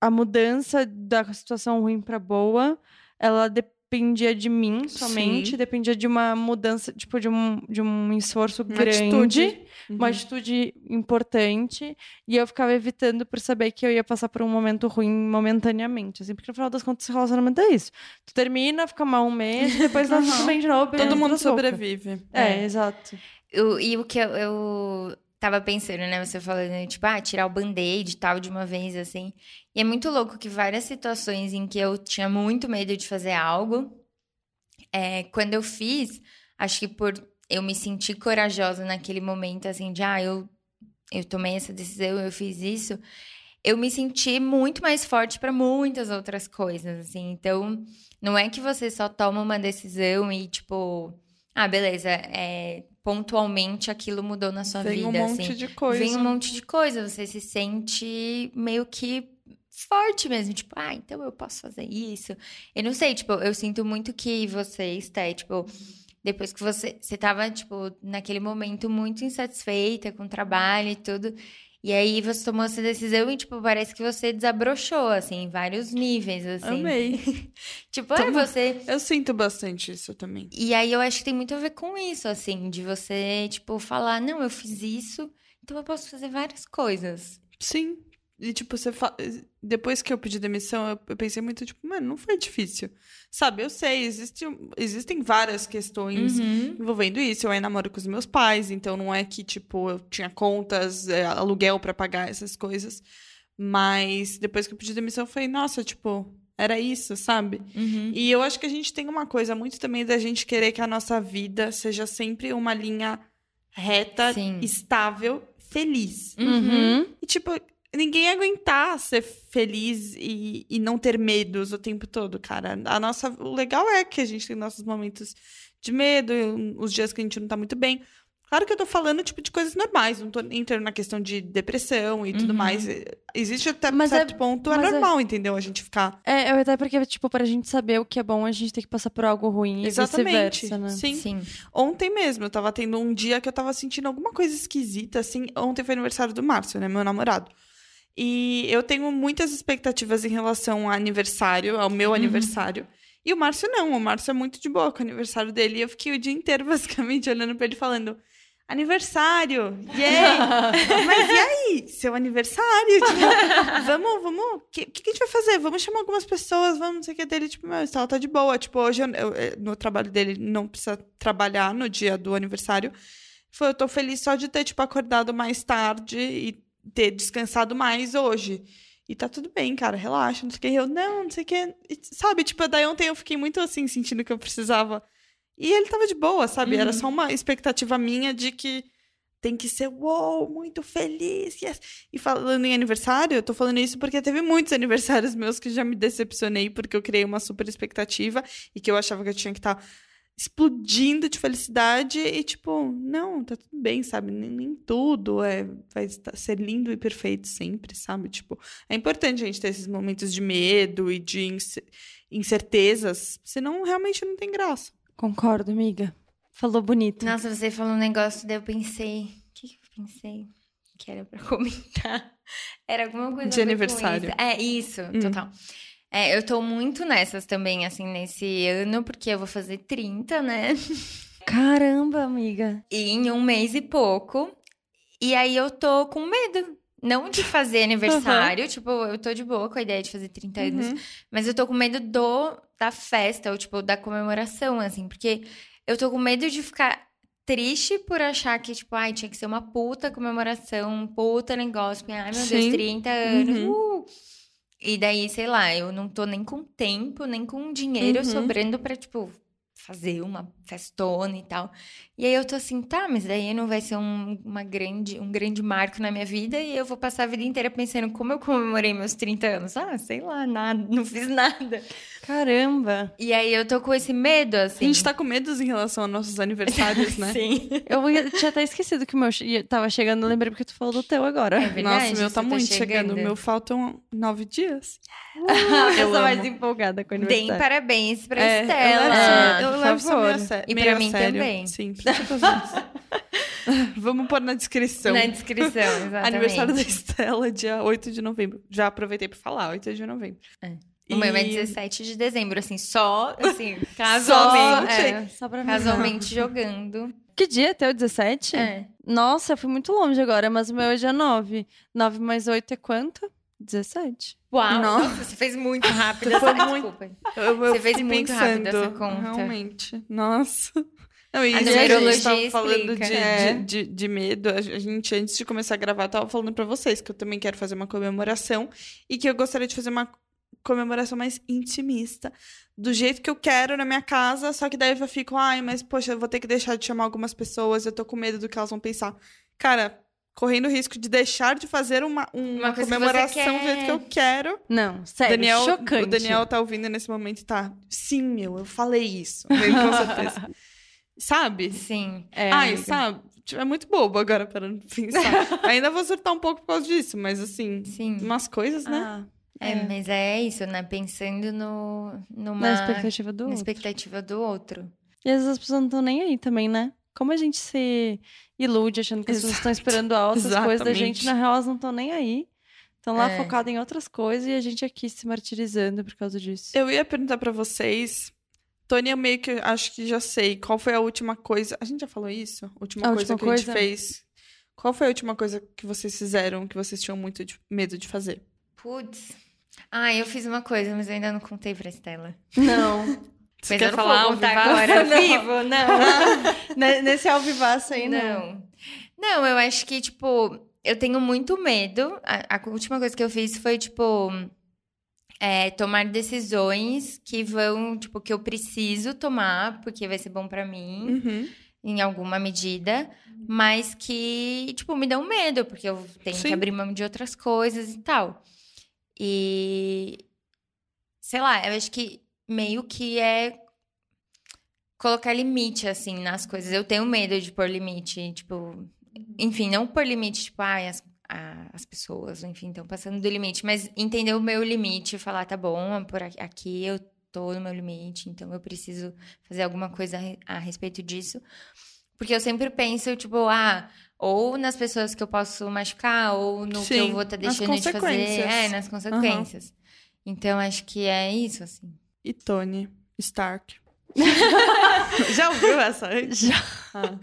a mudança da situação ruim pra boa, ela dependia de mim somente, Sim. dependia de uma mudança, tipo, de um, de um esforço Uma grande atitude. uma Uhum. atitude importante e eu ficava evitando por saber que eu ia passar por um momento ruim momentaneamente, assim, porque no final das contas esse relacionamento é isso. Tu termina, fica mal um mês, depois tá tudo bem de novo. Todo mundo sobrevive. É, É. exato. Eu- e o que eu, eu tava pensando, né? Você falando, tipo, ah, tirar o band-aid e tal de uma vez, assim. E é muito louco que várias situações em que eu tinha muito medo de fazer algo, é, quando eu fiz, acho que por eu me sentir corajosa naquele momento, assim, de, ah, eu, eu tomei essa decisão, eu fiz isso, eu me senti muito mais forte para muitas outras coisas, assim. Então, não é que você só toma uma decisão e, tipo, ah, beleza, é, pontualmente aquilo mudou na sua Vem vida, um monte assim. de coisa. Vem um monte de coisa, você se sente meio que forte mesmo, tipo, ah, então eu posso fazer isso. Eu não sei, tipo, eu sinto muito que você está, tipo, depois que você, você tava, tipo, naquele momento muito insatisfeita com o trabalho e tudo, e aí você tomou essa decisão e, tipo, parece que você desabrochou, assim, em vários níveis, assim. Amei. Tipo, é Toma. você... Eu sinto bastante isso também. E aí eu acho que tem muito a ver com isso, assim, de você, tipo, falar, não, eu fiz isso, então eu posso fazer várias coisas. Sim. E, tipo, você fa... depois que eu pedi demissão, eu- pensei muito, tipo, mano, não foi difícil. Sabe, eu sei, existe... existem várias questões Uhum. envolvendo isso. Eu ainda namoro com os meus pais, então não é que, tipo, eu tinha contas, é, aluguel pra pagar essas coisas. Mas depois que eu pedi demissão, eu falei, nossa, tipo, era isso, sabe? Uhum. E eu acho que a gente tem uma coisa muito também da gente querer que a nossa vida seja sempre uma linha reta, Sim. estável, feliz. Uhum. E, tipo, ninguém aguentar ser feliz e, e não ter medos o tempo todo, cara. A nossa, o legal é que a gente tem nossos momentos de medo, os dias que a gente não tá muito bem. Claro que eu tô falando, tipo, de coisas normais, não tô entrando na questão de depressão e tudo Uhum. mais. Existe até Mas é- certo ponto, é é- normal, entendeu? A gente ficar. É, eu até porque, tipo, pra gente saber o que é bom, a gente tem que passar por algo ruim e Exatamente. vice-versa, né? Sim. Sim. Ontem mesmo, eu tava tendo um dia que eu tava sentindo alguma coisa esquisita, assim. Ontem foi aniversário do Márcio, né? Meu namorado. E eu tenho muitas expectativas em relação ao aniversário, ao meu aniversário. E o Márcio não, o Márcio é muito de boa com o aniversário dele. E eu fiquei o dia inteiro, basicamente, olhando pra ele falando. Aniversário! Yay! Mas e aí? Seu aniversário? Tipo, vamos, vamos. O que, que que a gente vai fazer? Vamos chamar algumas pessoas, vamos, não sei o que dele. Tipo, meu, ela tá de boa. Tipo, hoje eu- eu- eh, no trabalho dele não precisa trabalhar no dia do aniversário. Foi, eu tô feliz só de ter, tipo, acordado mais tarde e ter descansado mais hoje. E tá tudo bem, cara, relaxa, não sei o que. Eu, não, não sei o que. Sabe, tipo, daí ontem eu fiquei muito assim, sentindo que eu precisava. E ele tava de boa, sabe? Era Uhum. só uma expectativa minha de que tem que ser, uou, muito feliz, yes. E falando em aniversário, eu tô falando isso porque teve muitos aniversários meus que já me decepcionei porque eu criei uma super expectativa e que eu achava que eu tinha que estar explodindo de felicidade e tipo, não, tá tudo bem, sabe? Nem, nem tudo é vai ser lindo e perfeito sempre, sabe? Tipo, é importante a gente ter esses momentos de medo e de ince- incertezas, senão realmente não tem graça. Concordo, amiga. Falou bonito. Nossa, você falou um negócio, daí eu pensei. O que, que eu pensei? Que era pra comentar. Era alguma coisa. De aniversário. isso. É, isso, Hum. total. É, eu tô muito nessas também, assim, nesse ano, porque eu vou fazer 30, né? Caramba, amiga. E em um mês e pouco. E aí eu tô com medo. Não de fazer aniversário, tipo, eu tô de boa com a ideia de fazer 30 anos. Uhum. Mas eu tô com medo do da festa, ou tipo, da comemoração, assim, porque eu tô com medo de ficar triste por achar que, tipo, ai, tinha que ser uma puta comemoração, um puta negócio, porque, ai, meu Sim. Deus, 30 anos. Uhum. uh! E daí, sei lá, eu não tô nem com tempo, nem com dinheiro Uhum. sobrando pra, tipo, fazer uma festona e tal. E aí eu tô assim, tá, mas daí não vai ser um, uma grande, um grande marco na minha vida e eu vou passar a vida inteira pensando como eu comemorei meus 30 anos. Ah, sei lá, nada, não fiz nada. Caramba! E aí eu tô com esse medo, assim. A gente tá com medos em relação aos nossos aniversários, né? Sim. Eu tinha até esquecido que o meu tava chegando, lembrei porque tu falou do teu agora. É verdade, Nossa, o meu tá tá muito chegando. chegando. O meu faltam nove dias. A Eu pessoa mais empolgada com o Deem aniversário. parabéns pra É, Estela. Eu eu por levo isso favor. meio a sé- E pra meio a mim sério. também. Sim, principalmente isso. Vamos pôr na descrição. Na descrição, exatamente. Aniversário da Estela, dia 8 de novembro. Já aproveitei pra falar, 8 de novembro. É. O meu é E- 17 de dezembro, assim, só, assim, Só, casualmente. É, só pra avisar. Casualmente jogando. Que dia? Teu 17? É. Nossa, eu fui muito longe agora, mas o meu é dia 9. 9 mais 8 é quanto? 17. Uau, Nossa. você fez muito rápido essa foi muito- desculpa. Eu, eu Você fez muito rápido pensando, essa conta. Realmente. Nossa. Não, e A numerologia tava falando de. É. de, de, de medo. A gente, antes de começar a gravar, tava falando pra vocês que eu também quero fazer uma comemoração e que eu gostaria de fazer uma comemoração mais intimista. Do jeito que eu quero na minha casa, só que daí eu fico, ai, mas poxa, eu vou ter que deixar de chamar algumas pessoas, eu tô com medo do que elas vão pensar. Cara, correndo o risco de deixar de fazer uma, uma, Uma que comemoração você do jeito que eu quero. Não, sério, Daniel, chocante. O Daniel tá ouvindo nesse momento e tá. Sim, meu, eu falei isso. Ele, com certeza. Sabe? Sim. É, Ai, sabe? Tipo, É muito bobo agora para pensar. Ainda vou surtar um pouco por causa disso, mas assim, Sim. umas coisas, né? Ah, É, é. mas é isso, né? Pensando no, numa Na expectativa do na outro. expectativa do outro. E às vezes as pessoas não estão nem aí também, né? Como a gente se ilude achando que as pessoas estão esperando altas coisas da gente, Exatamente. na real elas não estão nem aí. Estão lá É. focadas em outras coisas e a gente aqui se martirizando por causa disso. Eu ia perguntar pra vocês. Tony, eu meio que acho que já sei. Qual foi a última coisa. A gente já falou isso? A última A coisa última que a gente coisa? fez. Qual foi a última coisa que vocês fizeram que vocês tinham muito de- medo de fazer? Putz. Ah, eu fiz uma coisa, mas eu ainda não contei pra Estela. Não. Você Mas quer falar ao vivaço? agora, Não. vivo? Não. Ne- Nesse alvivaço aí, não. Não. Eu acho que, tipo, eu tenho muito medo. A, a última coisa que eu fiz foi, tipo, é, tomar decisões que vão, tipo, que eu preciso tomar, porque vai ser bom pra mim, Uhum. em alguma medida, mas que, tipo, me dão medo, porque eu tenho Sim. que abrir mão de outras coisas e tal. E. Sei lá, eu acho que meio que é colocar limite, assim, nas coisas. Eu tenho medo de pôr limite, tipo. Enfim, não pôr limite, tipo, ai, as, a- as pessoas, enfim, estão passando do limite, mas entender o meu limite e falar, tá bom, por aqui, eu tô no meu limite, então eu preciso fazer alguma coisa a, re- a respeito disso. Porque eu sempre penso, tipo, ah, ou nas pessoas que eu posso machucar, ou no que Sim, eu vou estar nas deixando de fazer. É, nas consequências. Então, acho que é isso, assim. E Tony Stark. Já ouviu essa antes? Já. Ah,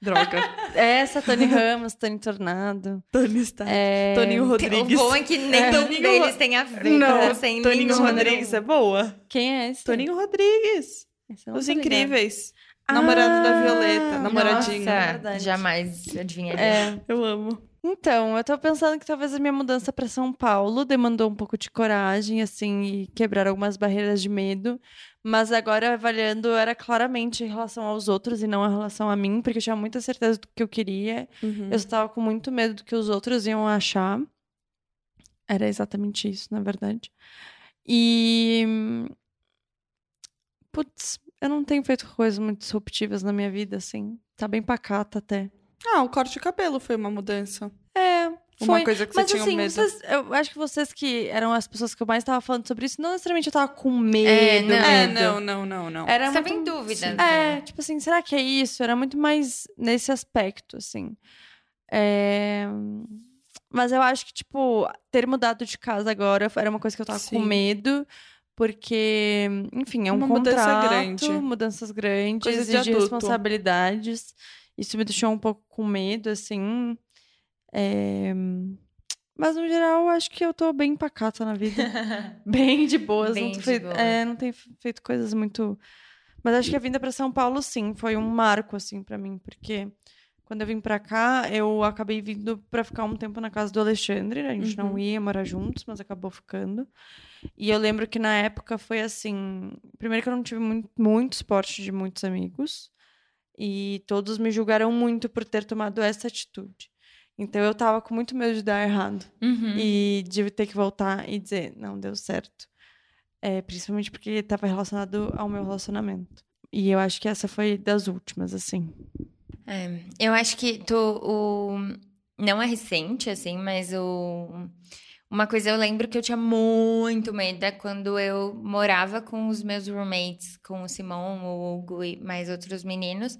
droga. Essa, Tony Ramos, Tony Tornado. Tony Stark. É... Toninho O Rodrigues. bom é que nem É. Toninho deles tem a ver Não, sem Toninho nenhum Rodrigues é boa. Quem é esse? Toninho Rodrigues. Os tô ligada. Incríveis. Namorado da Violeta. Ah, Namoradinho. nossa. Verdade. jamais adivinharia. É. Eu amo. Então, eu tô pensando que talvez a minha mudança para São Paulo demandou um pouco de coragem, assim, e quebrar algumas barreiras de medo. Mas agora, avaliando, era claramente em relação aos outros e não em relação a mim, porque eu tinha muita certeza do que eu queria. Uhum. Eu estava com muito medo do que os outros iam achar. Era exatamente isso, na verdade. E. Putz, eu não tenho feito coisas muito disruptivas na minha vida, assim. Tá bem pacata até. Ah, o corte de cabelo foi uma mudança. É, Uma foi. coisa que Mas você tinha assim, medo. vocês- eu acho que vocês que eram as pessoas que eu mais estava falando sobre isso, não necessariamente eu tava com medo. É, não. É, não, não, não, não. Era Você tava muito em dúvida. Sim. né? É, tipo assim, será que é isso? Era muito mais nesse aspecto, assim. É, Mas eu acho que, tipo, ter mudado de casa agora era uma coisa que eu tava Sim. com medo. Porque, enfim, é um Uma mudança contrato, grande. mudanças grandes Coisa de responsabilidades. Isso me deixou um pouco com medo, assim. É, Mas, no geral, acho que eu tô bem pacata na vida. bem de boas. Bem não, de feito, boas. é, não tenho feito coisas muito. Mas acho que a vinda para São Paulo, sim, foi um marco, assim, para mim, porque Quando eu vim pra cá, eu acabei vindo pra ficar um tempo na casa do Alexandre. A gente não Uhum. ia morar juntos, mas acabou ficando. E eu lembro que na época foi assim. Primeiro que eu não tive muito, muito suporte de muitos amigos. E todos me julgaram muito por ter tomado essa atitude. Então eu tava com muito medo de dar errado. Uhum. E de ter que voltar e dizer, não deu certo. É, principalmente porque estava relacionado ao meu relacionamento. E eu acho que essa foi das últimas, assim. É, eu acho que tu, o, não é recente, assim, mas o, uma coisa eu lembro que eu tinha muito medo é quando eu morava com os meus roommates, com o Simão, o Hugo e mais outros meninos,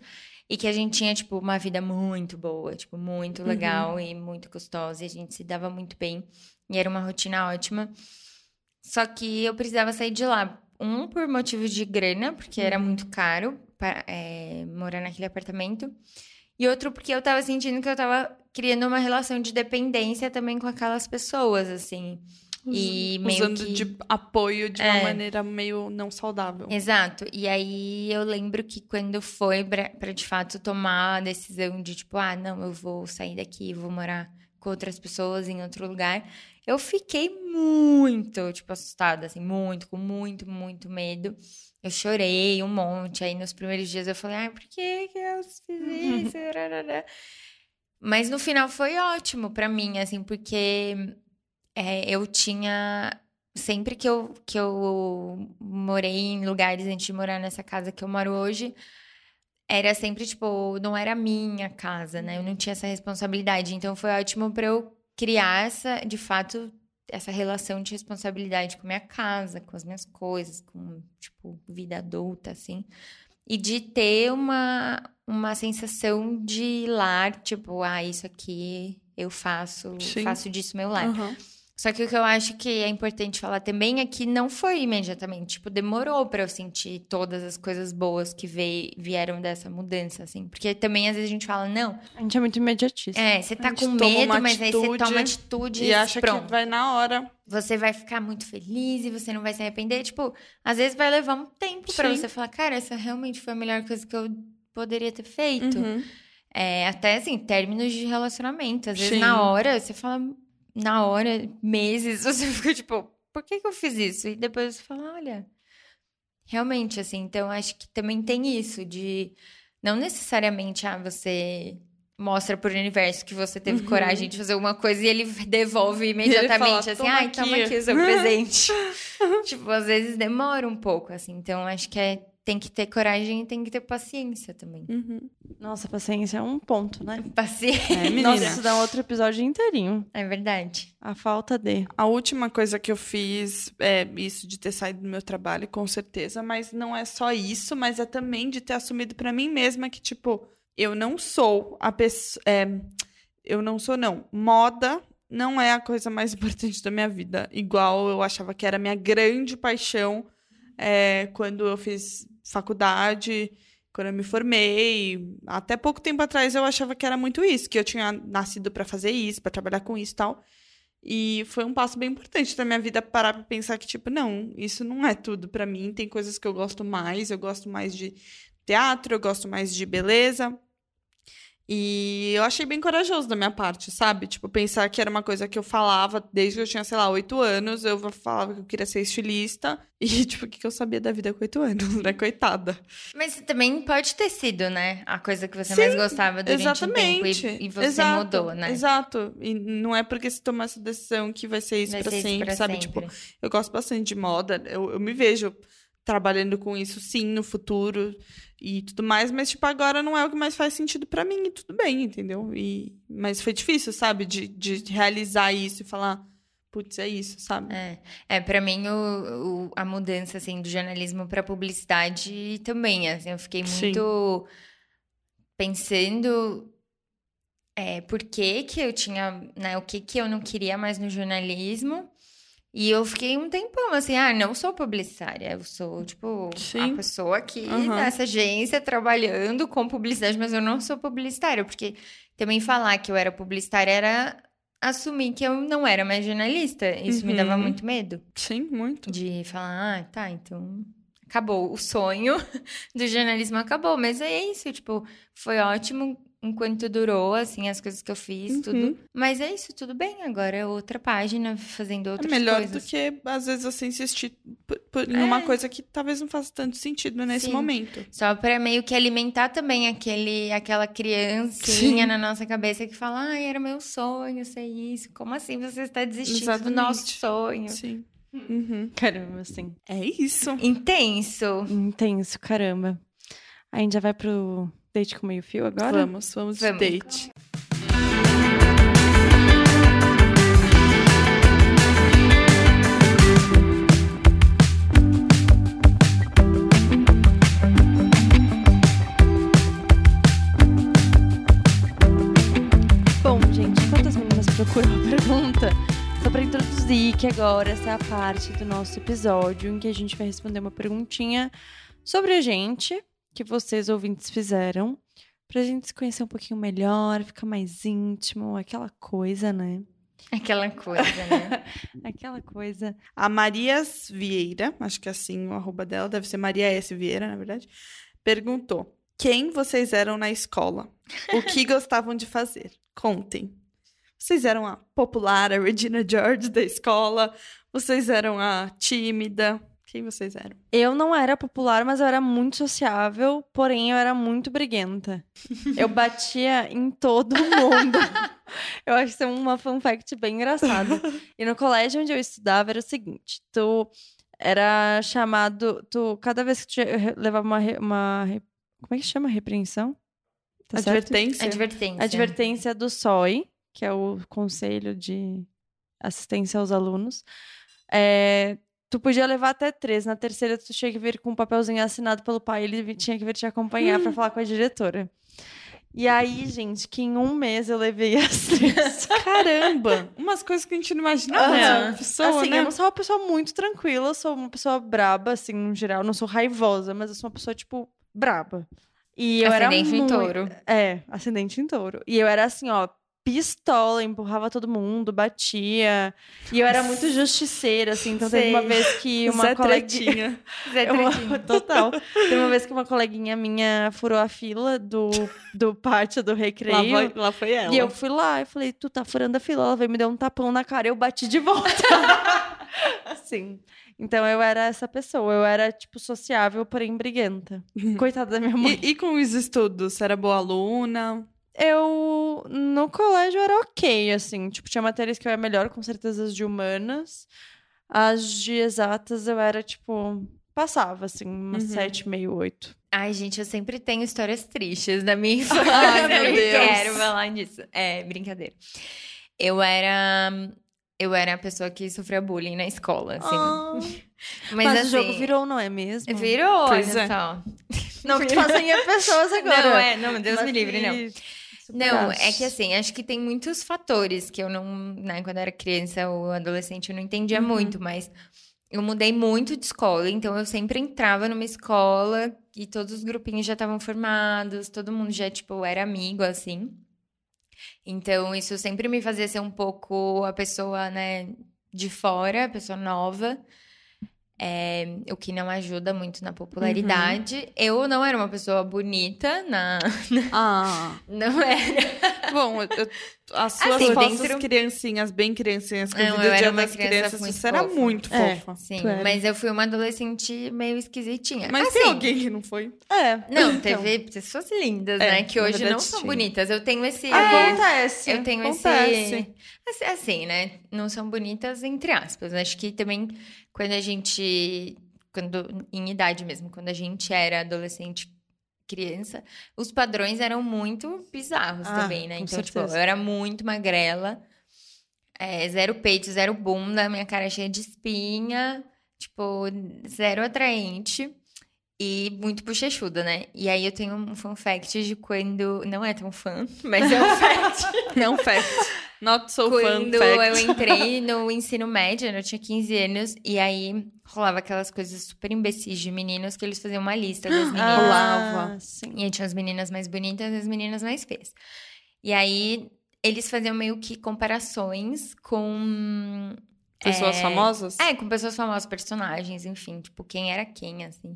e que a gente tinha, tipo, uma vida muito boa, tipo, muito legal e muito gostosa, e a gente se dava muito bem, e era uma rotina ótima. Só que eu precisava sair de lá. Um, por motivo de grana, porque era muito caro para, é, morar naquele apartamento. E outro, porque eu tava sentindo que eu tava criando uma relação de dependência também com aquelas pessoas, assim. E meio Usando que... de apoio de uma É. maneira meio não saudável. Exato. E aí eu lembro que quando foi pra, de fato tomar a decisão de tipo, ah, não, eu vou sair daqui, vou morar com outras pessoas em outro lugar, eu fiquei muito, tipo, assustada, assim, muito, com muito, muito medo. Eu chorei um monte. Aí nos primeiros dias eu falei, ai, por que que eu fiz isso? Mas no final foi ótimo pra mim, assim, porque é, eu tinha sempre que eu, que eu morei em lugares antes de morar nessa casa que eu moro hoje, era sempre, tipo, não era minha casa, né? Eu não tinha essa responsabilidade. Então foi ótimo pra eu criar essa, de fato, essa relação de responsabilidade com minha casa, com as minhas coisas, com, tipo, vida adulta, assim. E de ter uma, uma sensação de lar, tipo, ah, isso aqui eu faço, Sim. faço disso meu lar. Aham. Só que o que eu acho que é importante falar também é que não foi imediatamente. Tipo, demorou pra eu sentir todas as coisas boas que veio, vieram dessa mudança, assim. Porque também às vezes a gente fala, não, A gente é muito imediatista. é, você tá com medo, mas aí você toma atitude E acha pronto. que vai na hora. Você vai ficar muito feliz e você não vai se arrepender. Tipo, às vezes vai levar um tempo pra Sim. você falar, cara, essa realmente foi a melhor coisa que eu poderia ter feito. Uhum. É, até assim, términos de relacionamento. Às vezes, Sim. na hora, você fala, na hora, meses, você fica tipo, por que, que eu fiz isso? E depois você fala, olha, realmente, assim, então acho que também tem isso de não necessariamente, ah, você mostra pro universo que você teve Uhum. coragem de fazer alguma coisa e ele devolve imediatamente, fala, assim, "Toma ai, aqui." toma aqui o seu presente. tipo, às vezes demora um pouco, assim, então acho que é, tem que ter coragem e tem que ter paciência também. Uhum. Nossa, paciência é um ponto, né? Paciência, É, menina. Nossa, isso dá outro episódio inteirinho. é verdade. A falta de. A última coisa que eu fiz é isso de ter saído do meu trabalho, com certeza, mas não é só isso, mas é também de ter assumido pra mim mesma que, tipo, eu não sou a pessoa. eu não sou, não. Moda não é a coisa mais importante da minha vida. Igual eu achava que era a minha grande paixão é, quando eu fiz faculdade, quando eu me formei. Até pouco tempo atrás eu achava que era muito isso, que eu tinha nascido pra fazer isso, pra trabalhar com isso e tal. E foi um passo bem importante da minha vida parar pra pensar que, tipo, não, isso não é tudo pra mim. Tem coisas que eu gosto mais. Eu gosto mais de teatro, eu gosto mais de beleza. E eu achei bem corajoso da minha parte, sabe? Tipo, pensar que era uma coisa que eu falava desde que eu tinha, sei lá, oito anos. Eu falava que eu queria ser estilista. E, tipo, o que eu sabia da vida com oito anos, né? Coitada. Mas também pode ter sido, né? A coisa que você Sim, mais gostava durante Exatamente. um tempo e, e você Exato, mudou, né? Exato. E não é porque você tomar essa decisão que vai ser isso Vai pra ser sempre, pra sabe? sempre. Tipo, eu gosto bastante de moda. Eu, eu me vejo trabalhando com isso, sim, no futuro e tudo mais. Mas, tipo, agora não é o que mais faz sentido pra mim. E tudo bem, entendeu? E, mas foi difícil, sabe? De, de realizar isso e falar, putz, é isso, sabe? É, é para mim o, o- a mudança assim do jornalismo para publicidade também, assim, eu fiquei Sim. muito pensando é, por que que eu tinha, né, o que que eu não queria mais no jornalismo. E eu fiquei um tempão assim, ah, não sou publicitária, eu sou, tipo, Sim. a pessoa aqui Aham. nessa agência trabalhando com publicidade, mas eu não sou publicitária, porque também falar que eu era publicitária era assumir que eu não era mais jornalista. Isso me dava Uhum. muito medo Sim, muito. de falar, ah, tá, então acabou. O sonho do jornalismo acabou. Mas é isso, tipo, foi ótimo enquanto durou, assim, as coisas que eu fiz, Uhum. tudo. Mas é isso, tudo bem. Agora é outra página, fazendo É outras melhor coisas. do que, às vezes, você insistir por- por- em uma É. coisa que talvez não faça tanto sentido nesse Sim. momento. Só pra meio que alimentar também aquele, aquela criancinha Sim. na nossa cabeça que fala, ai, era meu sonho ser isso. Como assim você está desistindo do Exatamente. nosso sonho? Sim. Uhum. Caramba, assim. É isso. Intenso. Intenso, caramba. A gente já vai pro date com meio fio agora? Vamos, vamos, de Vamos. date. Bom, gente, enquanto as meninas procuram a pergunta, só pra introduzir que agora essa é a parte do nosso episódio em que a gente vai responder uma perguntinha sobre a gente, que vocês ouvintes fizeram, pra gente se conhecer um pouquinho melhor, ficar mais íntimo, aquela coisa, né? Aquela coisa, né? Aquela coisa. A Marias Vieira, acho que é assim o arroba dela, deve ser Maria S. Vieira, na verdade, perguntou: Quem vocês eram na escola? O que gostavam de fazer? Contem. Vocês eram a popular, a Regina George da escola? Vocês eram a tímida? Quem vocês eram? Eu não era popular, mas eu era muito sociável, porém eu era muito briguenta. Eu batia em todo mundo. Eu acho que isso é uma fun fact bem engraçada. E no colégio onde eu estudava era o seguinte: tu era chamado. Tu, cada vez que tu levava uma, uma Como é que chama? Repreensão? Tá? Advertência? Advertência. Advertência do SOI, que é o Conselho de Assistência aos Alunos. É, tu podia levar até três. Na terceira, tu tinha que vir com um papelzinho assinado pelo pai. Ele tinha que vir te acompanhar pra falar com a diretora. E aí, gente, que em um mês eu levei as três. Caramba! Umas coisas que a gente não imaginava. Aham. Uma pessoa, assim, né? eu não sou uma pessoa muito tranquila, eu sou uma pessoa braba, assim, no geral. Eu não sou raivosa, mas eu sou uma pessoa, tipo, braba. E eu Ascendente era em muito... touro. É, ascendente em touro. E eu era assim, ó, pistola, empurrava todo mundo, batia. E eu era muito justiceira, assim. Então teve uma Sei. vez que uma Zé coleguinha... Tretinha. Zé Eu- Tretinho. Total. Teve uma vez que uma coleguinha minha furou a fila do, do pátio do Lá recreio. foi, lá foi ela. E eu fui lá, eu falei, tu tá furando a fila. Ela veio me deu um tapão na cara e eu bati de volta. assim. Então eu era essa pessoa. Eu era, tipo, sociável, porém briguenta. Coitada da minha mãe. E, e com os estudos? Você era boa aluna? Eu, no colégio, era ok, assim. Tipo, tinha matérias que eu era melhor, com certeza, as de humanas. As de exatas eu era, tipo, passava, assim, umas Uhum. sete, meio, oito. Ai, gente, eu sempre tenho histórias tristes da minha infância. Ai, eu meu Deus. quero falar disso. É, brincadeira. Eu era... Eu era a pessoa que sofria bullying na escola, assim. Mas, Mas, assim, o jogo virou, não é mesmo? Virou, Pois olha é. só. Não que tu faça em pessoas agora. Não, é, não, Deus Mas me livre, não. Não, é que assim, acho que tem muitos fatores que eu não, né, quando eu era criança ou adolescente, eu não entendia Uhum. muito, mas eu mudei muito de escola, então eu sempre entrava numa escola e todos os grupinhos já estavam formados, todo mundo já, tipo, era amigo, assim. Então, isso sempre me fazia ser um pouco a pessoa, né, de fora, a pessoa nova. É, o que não ajuda muito na popularidade. Uhum. Eu não era uma pessoa bonita na. Ah. Não era. Bom, eu- eu- as suas Assim, fotos dentro- criancinhas, bem criancinhas, com Não, o eu vídeo era dia uma das criança crianças, muito você era fofa. muito É. fofa. Sim, Tu era. mas eu fui uma adolescente meio esquisitinha. Mas assim, tem alguém que não foi? É. Não, então. teve pessoas lindas, É, né? Que hoje não são bonitas. Eu tenho esse. Acontece. Eu tenho acontece. esse. assim- Assim, né? Não são bonitas, entre aspas. Acho que também, quando a gente. Quando, em idade mesmo, quando a gente era adolescente, criança, os padrões eram muito bizarros Ah, também, né? Então, tipo, certeza. eu era muito magrela. é, zero peito, zero bunda, minha cara cheia de espinha. Tipo, zero atraente. E muito bochechuda, né? E aí eu tenho um fun fact de quando. Não é tão fã, mas é um fact. Não, fact. Not so quando fun fact. eu entrei no ensino médio, né, eu tinha 15 anos, e aí rolava aquelas coisas super imbecis de meninos que eles faziam uma lista das meninas. Rolava. Ah, sim. E aí tinha as meninas mais bonitas e as meninas mais feias. E aí eles faziam meio que comparações com. Pessoas é, famosas? É, com pessoas famosas, personagens, enfim, tipo, quem era quem, assim.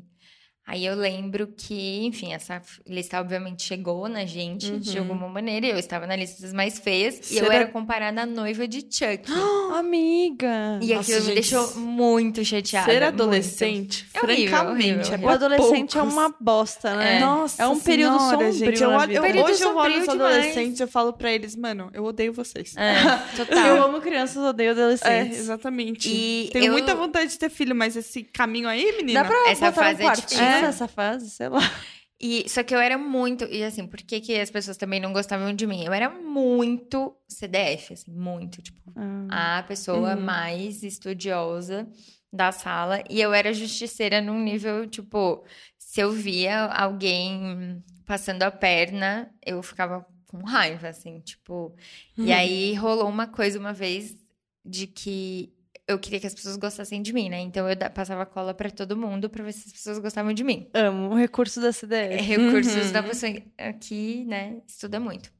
Aí eu lembro que, enfim, essa lista obviamente chegou na gente Uhum. de alguma maneira. Eu estava na lista das mais feias e eu Será- era comparada à noiva de Chuck. Amiga. E Nossa, aquilo me gente, deixou muito chateada. Ser muito. adolescente, É horrível, francamente, horrível. é O pra adolescente é poucos. uma bosta, né? É. Nossa É um período senhora, sombrio gente. Eu eu- Período hoje eu olho os adolescentes eu falo pra eles, mano, eu odeio vocês. É, Eu total. amo crianças, odeio É, adolescentes. exatamente. E Tenho eu- muita vontade de ter filho, mas esse caminho aí, menina. Dá pra Essa fase um é quartinho nessa fase, sei lá. E, só que eu era muito. E assim, por que, que as pessoas também não gostavam de mim? Eu era muito CDF, assim, muito. Tipo, Ah. a pessoa Uhum. mais estudiosa da sala. E eu era justiceira num nível, tipo, se eu via alguém passando a perna, eu ficava com raiva, assim, tipo. E Uhum. aí rolou uma coisa uma vez de que eu queria que as pessoas gostassem de mim, né? Então eu passava cola pra todo mundo pra ver se as pessoas gostavam de mim. Amo o recurso da É, CDF. recursos Uhum. da pessoa aqui, né, estuda muito.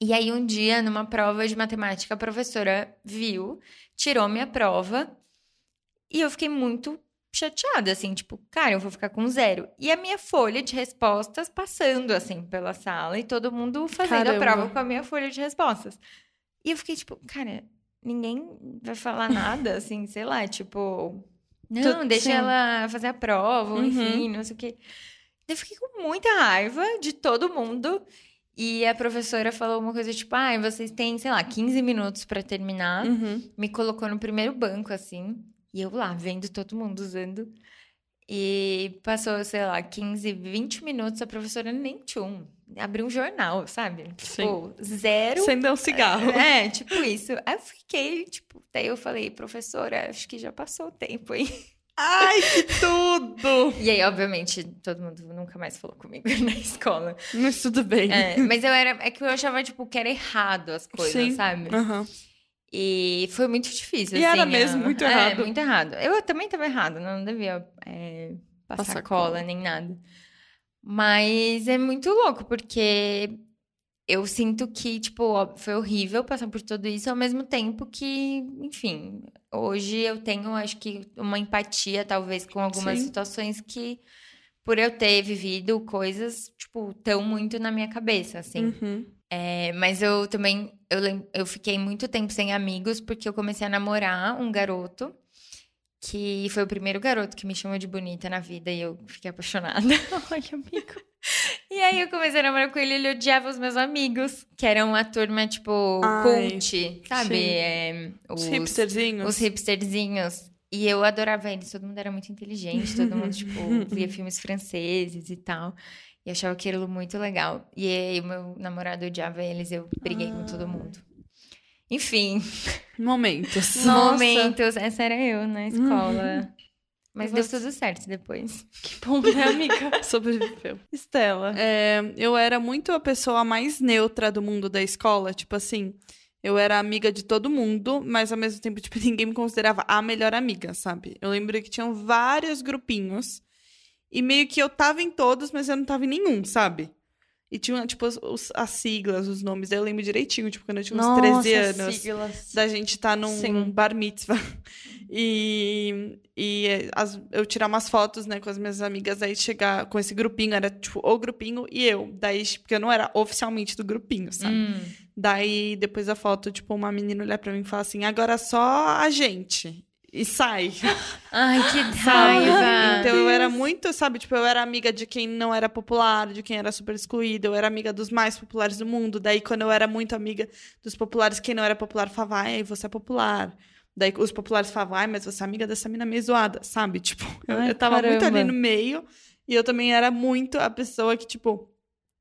E aí, um dia, numa prova de matemática, a professora viu, tirou minha prova e eu fiquei muito chateada, assim, tipo, cara, eu vou ficar com zero. E a minha folha de respostas passando, assim, pela sala e todo mundo fazendo Caramba. a prova com a minha folha de respostas. E eu fiquei tipo, cara, ninguém vai falar nada, assim, sei lá, tipo, não, Tu- deixa sim. ela fazer a prova, Uhum. enfim, não sei o quê. Eu fiquei com muita raiva de todo mundo. E a professora falou uma coisa tipo: ah, vocês têm, sei lá, 15 minutos pra terminar. Uhum. Me colocou no primeiro banco, assim. E eu lá, vendo todo mundo usando. E passou, sei lá, 15, 20 minutos, a professora nem tchum. Abriu um jornal, sabe? Tipo, zero. Acender um cigarro. É, tipo isso. Aí eu fiquei, tipo, daí eu falei, professora, acho que já passou o tempo aí. Ai, que tudo! E aí, obviamente, todo mundo nunca mais falou comigo na escola. Mas tudo bem. É, mas eu era. É que eu achava, tipo, que era errado as coisas, Sim. sabe? Aham. E foi muito difícil. E assim, era mesmo a- muito é, errado. muito errado. Eu também tava errado, não devia é, passar Passar cola, cola. nem nada. Mas é muito louco, porque eu sinto que, tipo, foi horrível passar por tudo isso, ao mesmo tempo que, enfim, hoje eu tenho, acho que, uma empatia, talvez, com algumas Sim. situações que, por eu ter vivido coisas, tipo, tão muito na minha cabeça, assim. Uhum. É, mas eu também, eu, eu fiquei muito tempo sem amigos, porque eu comecei a namorar um garoto, que foi o primeiro garoto que me chamou de bonita na vida, e eu fiquei apaixonada. Ai, amigo. E aí eu comecei a namorar com ele, ele odiava os meus amigos, que eram a turma, tipo, Ai, cult, sabe? É, Os hipsterzinhos. os hipsterzinhos. E eu adorava eles, todo mundo era muito inteligente, todo mundo, tipo, via filmes franceses e tal. E achava aquilo muito legal. E aí o meu namorado odiava eles, eu briguei com todo mundo. Enfim, Momentos. Nossa. momentos. Essa era eu na escola. Mas E deu tudo certo depois. Que bom, né, amiga? Sobreviveu. Estela. É, eu era muito a pessoa mais neutra do mundo da escola. Tipo assim, eu era amiga de todo mundo, mas ao mesmo tempo, tipo, ninguém me considerava a melhor amiga, sabe? Eu lembro que tinham vários grupinhos. E meio que eu tava em todos, mas eu não tava em nenhum, sabe? E tinha, tipo, os- as siglas, os nomes. Eu lembro direitinho, tipo, quando eu tinha uns Nossa, 13 anos. siglas. da gente estar num Sim. bar mitzvah e, e eh, as- eu tirar umas fotos, né, com as minhas amigas, aí chegar com esse grupinho, era tipo o grupinho e eu. Daí, porque eu não era oficialmente do grupinho, sabe? Hum. Daí, depois da foto, tipo, uma menina olhar pra mim e falar assim: agora só a gente. E sai. Ai, que raiva! Então eu era muito, sabe, tipo, eu era amiga de quem não era popular, de quem era super excluído, eu era amiga dos mais populares do mundo. Daí, quando eu era muito amiga dos populares, quem não era popular falava, ai, você é popular. Daí os populares falavam, ai, mas você é amiga dessa mina meio zoada, sabe? Tipo, eu, Ai, eu tava muito caramba. ali no meio e eu também era muito a pessoa que, tipo,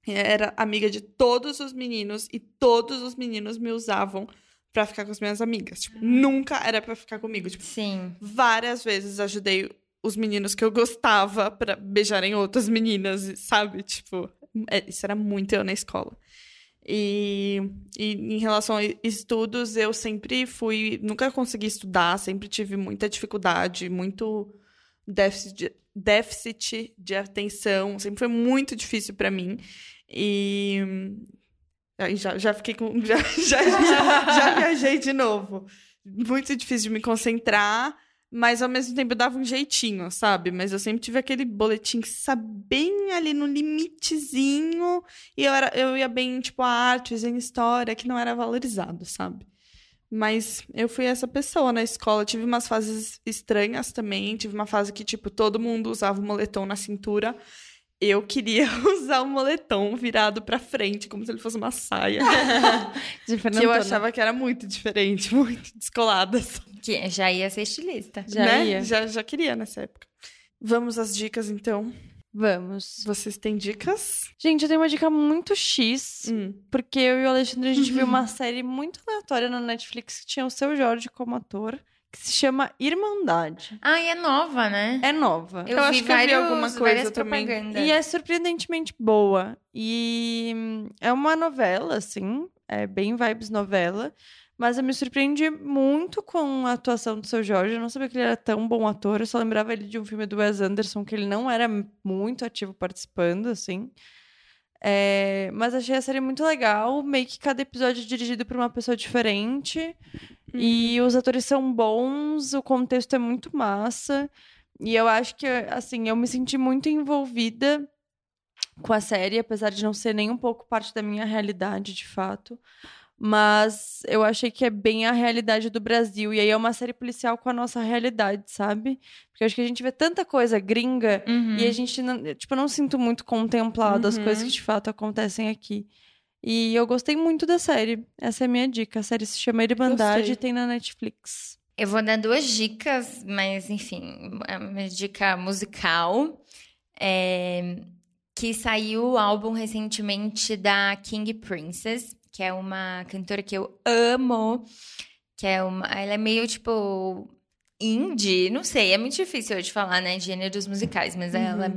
era amiga de todos os meninos e todos os meninos me usavam pra ficar com as minhas amigas. Tipo, nunca era pra ficar comigo. Tipo, Sim. várias vezes ajudei os meninos que eu gostava pra beijarem outras meninas, sabe? Tipo, é, isso era muito eu na escola. E, e em relação a estudos, eu sempre fui. Nunca consegui estudar, sempre tive muita dificuldade, muito déficit de, déficit de atenção, sempre foi muito difícil pra mim. E. Aí já, já fiquei com. Já, já, já, já viajei de novo. Muito difícil de me concentrar. mas ao mesmo tempo dava um jeitinho, sabe? Mas eu sempre tive aquele boletim que bem ali no limitezinho, e eu, era, eu ia bem, tipo, a artes, em história, que não era valorizado, sabe? Mas eu fui essa pessoa na escola. Tive umas fases estranhas também. Tive uma fase que, tipo, todo mundo usava o moletom na cintura eu queria usar o um moletom virado pra frente, como se ele fosse uma saia. que eu achava que era muito diferente, muito descolada. Que já ia ser estilista. Já né? ia. Já, já queria nessa época. Vamos às dicas, então. Vamos. Vocês têm dicas? Gente, eu tenho uma dica muito X, hum. porque eu e o Alexandre a gente viu uma série muito aleatória na Netflix que tinha o seu Jorge como ator que se chama Irmandade. Ah, e é nova, né? É nova. Eu, eu acho que vários, eu vi alguma coisa também. E é surpreendentemente boa. E é uma novela, assim, é bem vibes novela. Mas eu me surpreendi muito com a atuação do seu Jorge. Eu não sabia que ele era tão bom ator. Eu só lembrava ele de um filme do Wes Anderson, que ele não era muito ativo participando, assim. É, mas achei a série muito legal. Meio que cada episódio é dirigido por uma pessoa diferente. E uhum. os atores são bons, o contexto é muito massa. E eu acho que, assim, eu me senti muito envolvida com a série, apesar de não ser nem um pouco parte da minha realidade, de fato. Mas eu achei que é bem a realidade do Brasil. E aí é uma série policial com a nossa realidade, sabe? Porque eu acho que a gente vê tanta coisa gringa uhum. e a gente, não, tipo, eu não sinto muito contemplado uhum. as coisas que de fato acontecem aqui. E eu gostei muito da série. Essa é a minha dica. A série se chama Irmandade e tem na Netflix. Eu vou dar duas dicas, mas enfim, é uma dica musical. É, que saiu o álbum recentemente da King Princess, que é uma cantora que eu amo. Que é uma. Ela é meio tipo. Indie, não sei, é muito difícil de falar, né? Gêneros musicais, mas uhum. ela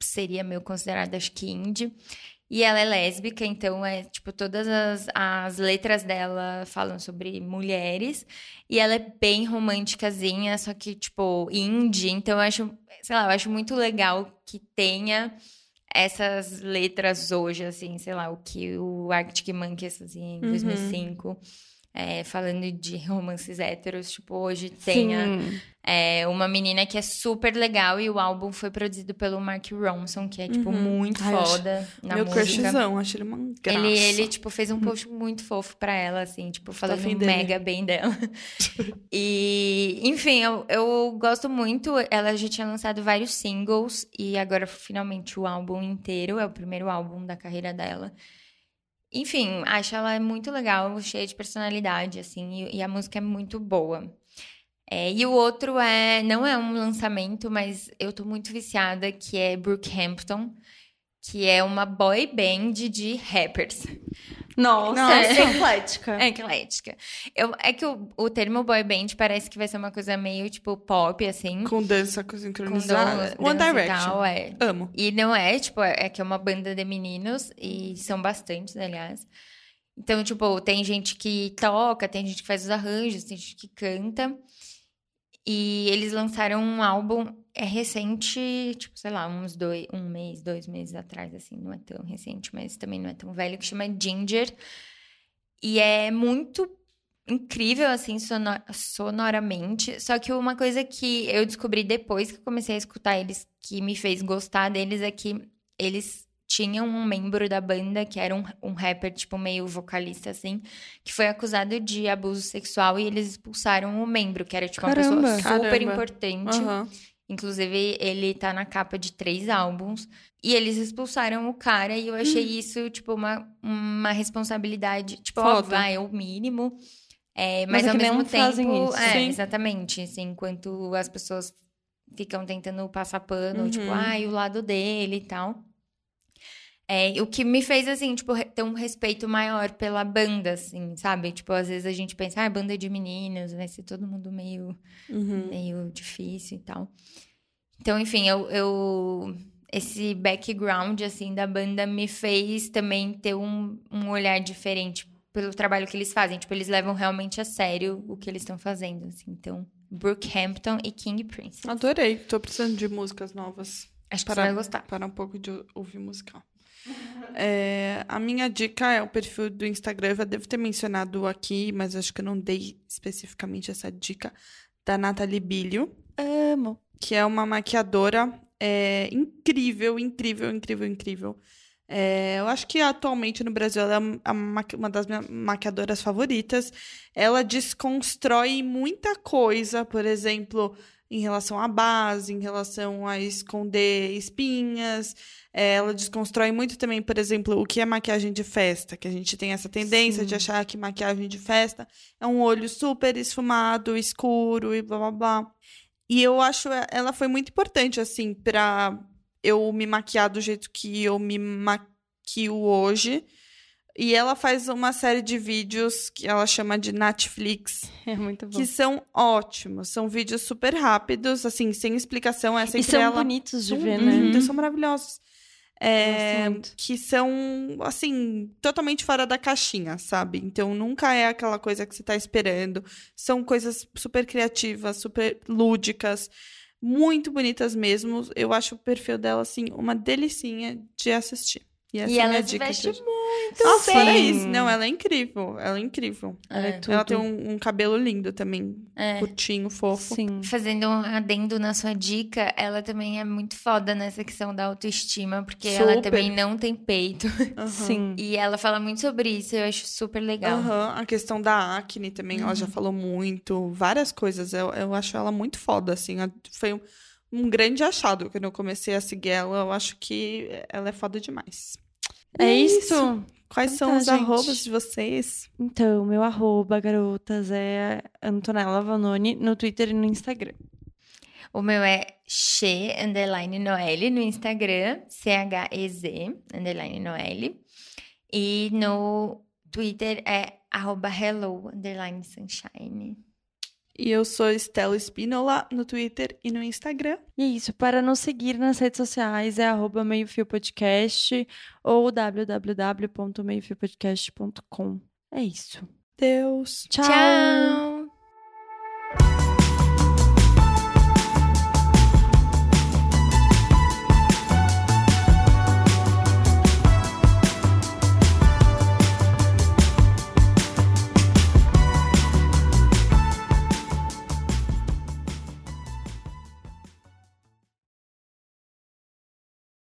seria meio considerada, acho que indie. E ela é lésbica, então é tipo todas as, as letras dela falam sobre mulheres. E ela é bem românticazinha, só que tipo indie. Então eu acho, sei lá, eu acho muito legal que tenha essas letras hoje, assim, sei lá, o que o Arctic Monkeys fazia em uhum. 2005 é, falando de romances héteros, tipo, hoje tem é, uma menina que é super legal e o álbum foi produzido pelo Mark Ronson, que é, tipo, uhum. muito Ai, foda acho... na Meu música. crushzão, acho ele uma graça. Ele, ele, tipo, fez um post muito fofo pra ela, assim, tipo, falando mega bem dela. e, enfim, eu, eu gosto muito. Ela já tinha lançado vários singles e agora, finalmente, o álbum inteiro. É o primeiro álbum da carreira dela. Enfim, acho ela muito legal, cheia de personalidade, assim, e, e a música é muito boa. É, e o outro é, não é um lançamento, mas eu tô muito viciada, que é Brookhampton, que é uma boy band de rappers. Nossa, Nossa. é eclética. É eclética. Eu, é que o, o termo boy band parece que vai ser uma coisa meio, tipo, pop, assim. Com dança sincronizada. Com One Direction. Tal, é. Amo. E não é, tipo, é, é que é uma banda de meninos, e são bastantes, aliás. Então, tipo, tem gente que toca, tem gente que faz os arranjos, tem gente que canta. E eles lançaram um álbum é recente, tipo, sei lá, uns dois, um mês, dois meses atrás, assim, não é tão recente, mas também não é tão velho, que chama Ginger. E é muito incrível, assim, sonor sonoramente. Só que uma coisa que eu descobri depois que comecei a escutar eles, que me fez gostar deles, é que eles tinham um membro da banda que era um, um rapper, tipo, meio vocalista, assim, que foi acusado de abuso sexual e eles expulsaram o membro, que era, tipo, Caramba. uma pessoa super Caramba. importante. Uhum. Inclusive, ele tá na capa de três álbuns. E eles expulsaram o cara e eu achei hum. isso, tipo, uma, uma responsabilidade. Tipo, ó, vai, é o mínimo. É, mas, mas é ao mesmo tempo. É, Sim. exatamente. Assim, enquanto as pessoas ficam tentando passar pano, uhum. tipo, ai, ah, o lado dele e tal. É, o que me fez, assim, tipo, ter um respeito maior pela banda, assim, sabe? Tipo, às vezes a gente pensa, ah, banda de meninas, vai ser todo mundo meio, uhum. meio difícil e tal. Então, enfim, eu, eu, Esse background, assim, da banda me fez também ter um, um olhar diferente pelo trabalho que eles fazem. Tipo, eles levam realmente a sério o que eles estão fazendo, assim. Então, Brookhampton e King Prince. Adorei. Tô precisando de músicas novas. Acho que para, você vai gostar. Para um pouco de ouvir musical. É, a minha dica é o perfil do Instagram. Eu já devo ter mencionado aqui, mas acho que eu não dei especificamente essa dica. da Nathalie Bilho, Amo. que é uma maquiadora é, incrível, incrível, incrível, incrível. É, eu acho que atualmente no Brasil ela é uma das minhas maquiadoras favoritas. Ela desconstrói muita coisa, por exemplo, em relação à base, em relação a esconder espinhas. É, ela desconstrói muito também, por exemplo, o que é maquiagem de festa, que a gente tem essa tendência de Sim. achar que maquiagem de festa é um olho super esfumado, escuro e blá blá blá. E eu acho ela foi muito importante, assim, pra eu me maquiar do jeito que eu me maquio hoje. E ela faz uma série de vídeos que ela chama de Netflix, É muito bom. que são ótimos. São vídeos super rápidos, assim, sem explicação. É E são ela... bonitos de São ver, né? lindos, são maravilhosos. É, que são, assim, totalmente fora da caixinha, sabe? Então, nunca é aquela coisa que você tá esperando. São coisas super criativas, super lúdicas, muito bonitas mesmo. Eu acho o perfil dela, assim, uma delicinha de assistir. E essa E é a ela minha se dica veste hoje. muito Nossa, bem. fora isso. Não, ela é incrível. Ela é incrível. Ela é tudo. Ela tem um, um cabelo lindo também. É. Curtinho, fofo. Sim. Fazendo um adendo na sua dica, ela também é muito foda nessa questão da autoestima, porque ela Super. também não tem peito. Aham. Sim. E ela fala muito sobre isso, eu acho super legal. Aham, A questão da acne também, ela já falou muito. Várias coisas. Eu, eu acho ela muito foda, assim. Foi um, um grande achado quando eu comecei a seguir ela. Eu acho que ela é foda demais. E É isso? Quais Então são tá, os gente. arrobas de vocês? Então, meu arroba, garotas, é Antonella Vanoni no Twitter e no Instagram. O meu é Che, underline Noelle, no Instagram, C-H-E-Z, underline Noelle. E no Twitter é arroba hello, underline sunshine. E eu sou Estela Espínola no Twitter e no Instagram. E é isso, para nos seguir nas redes sociais é arroba meiofiopodcast ou www.meiofiopodcast.com. É isso. Deus. Tchau! Tchau!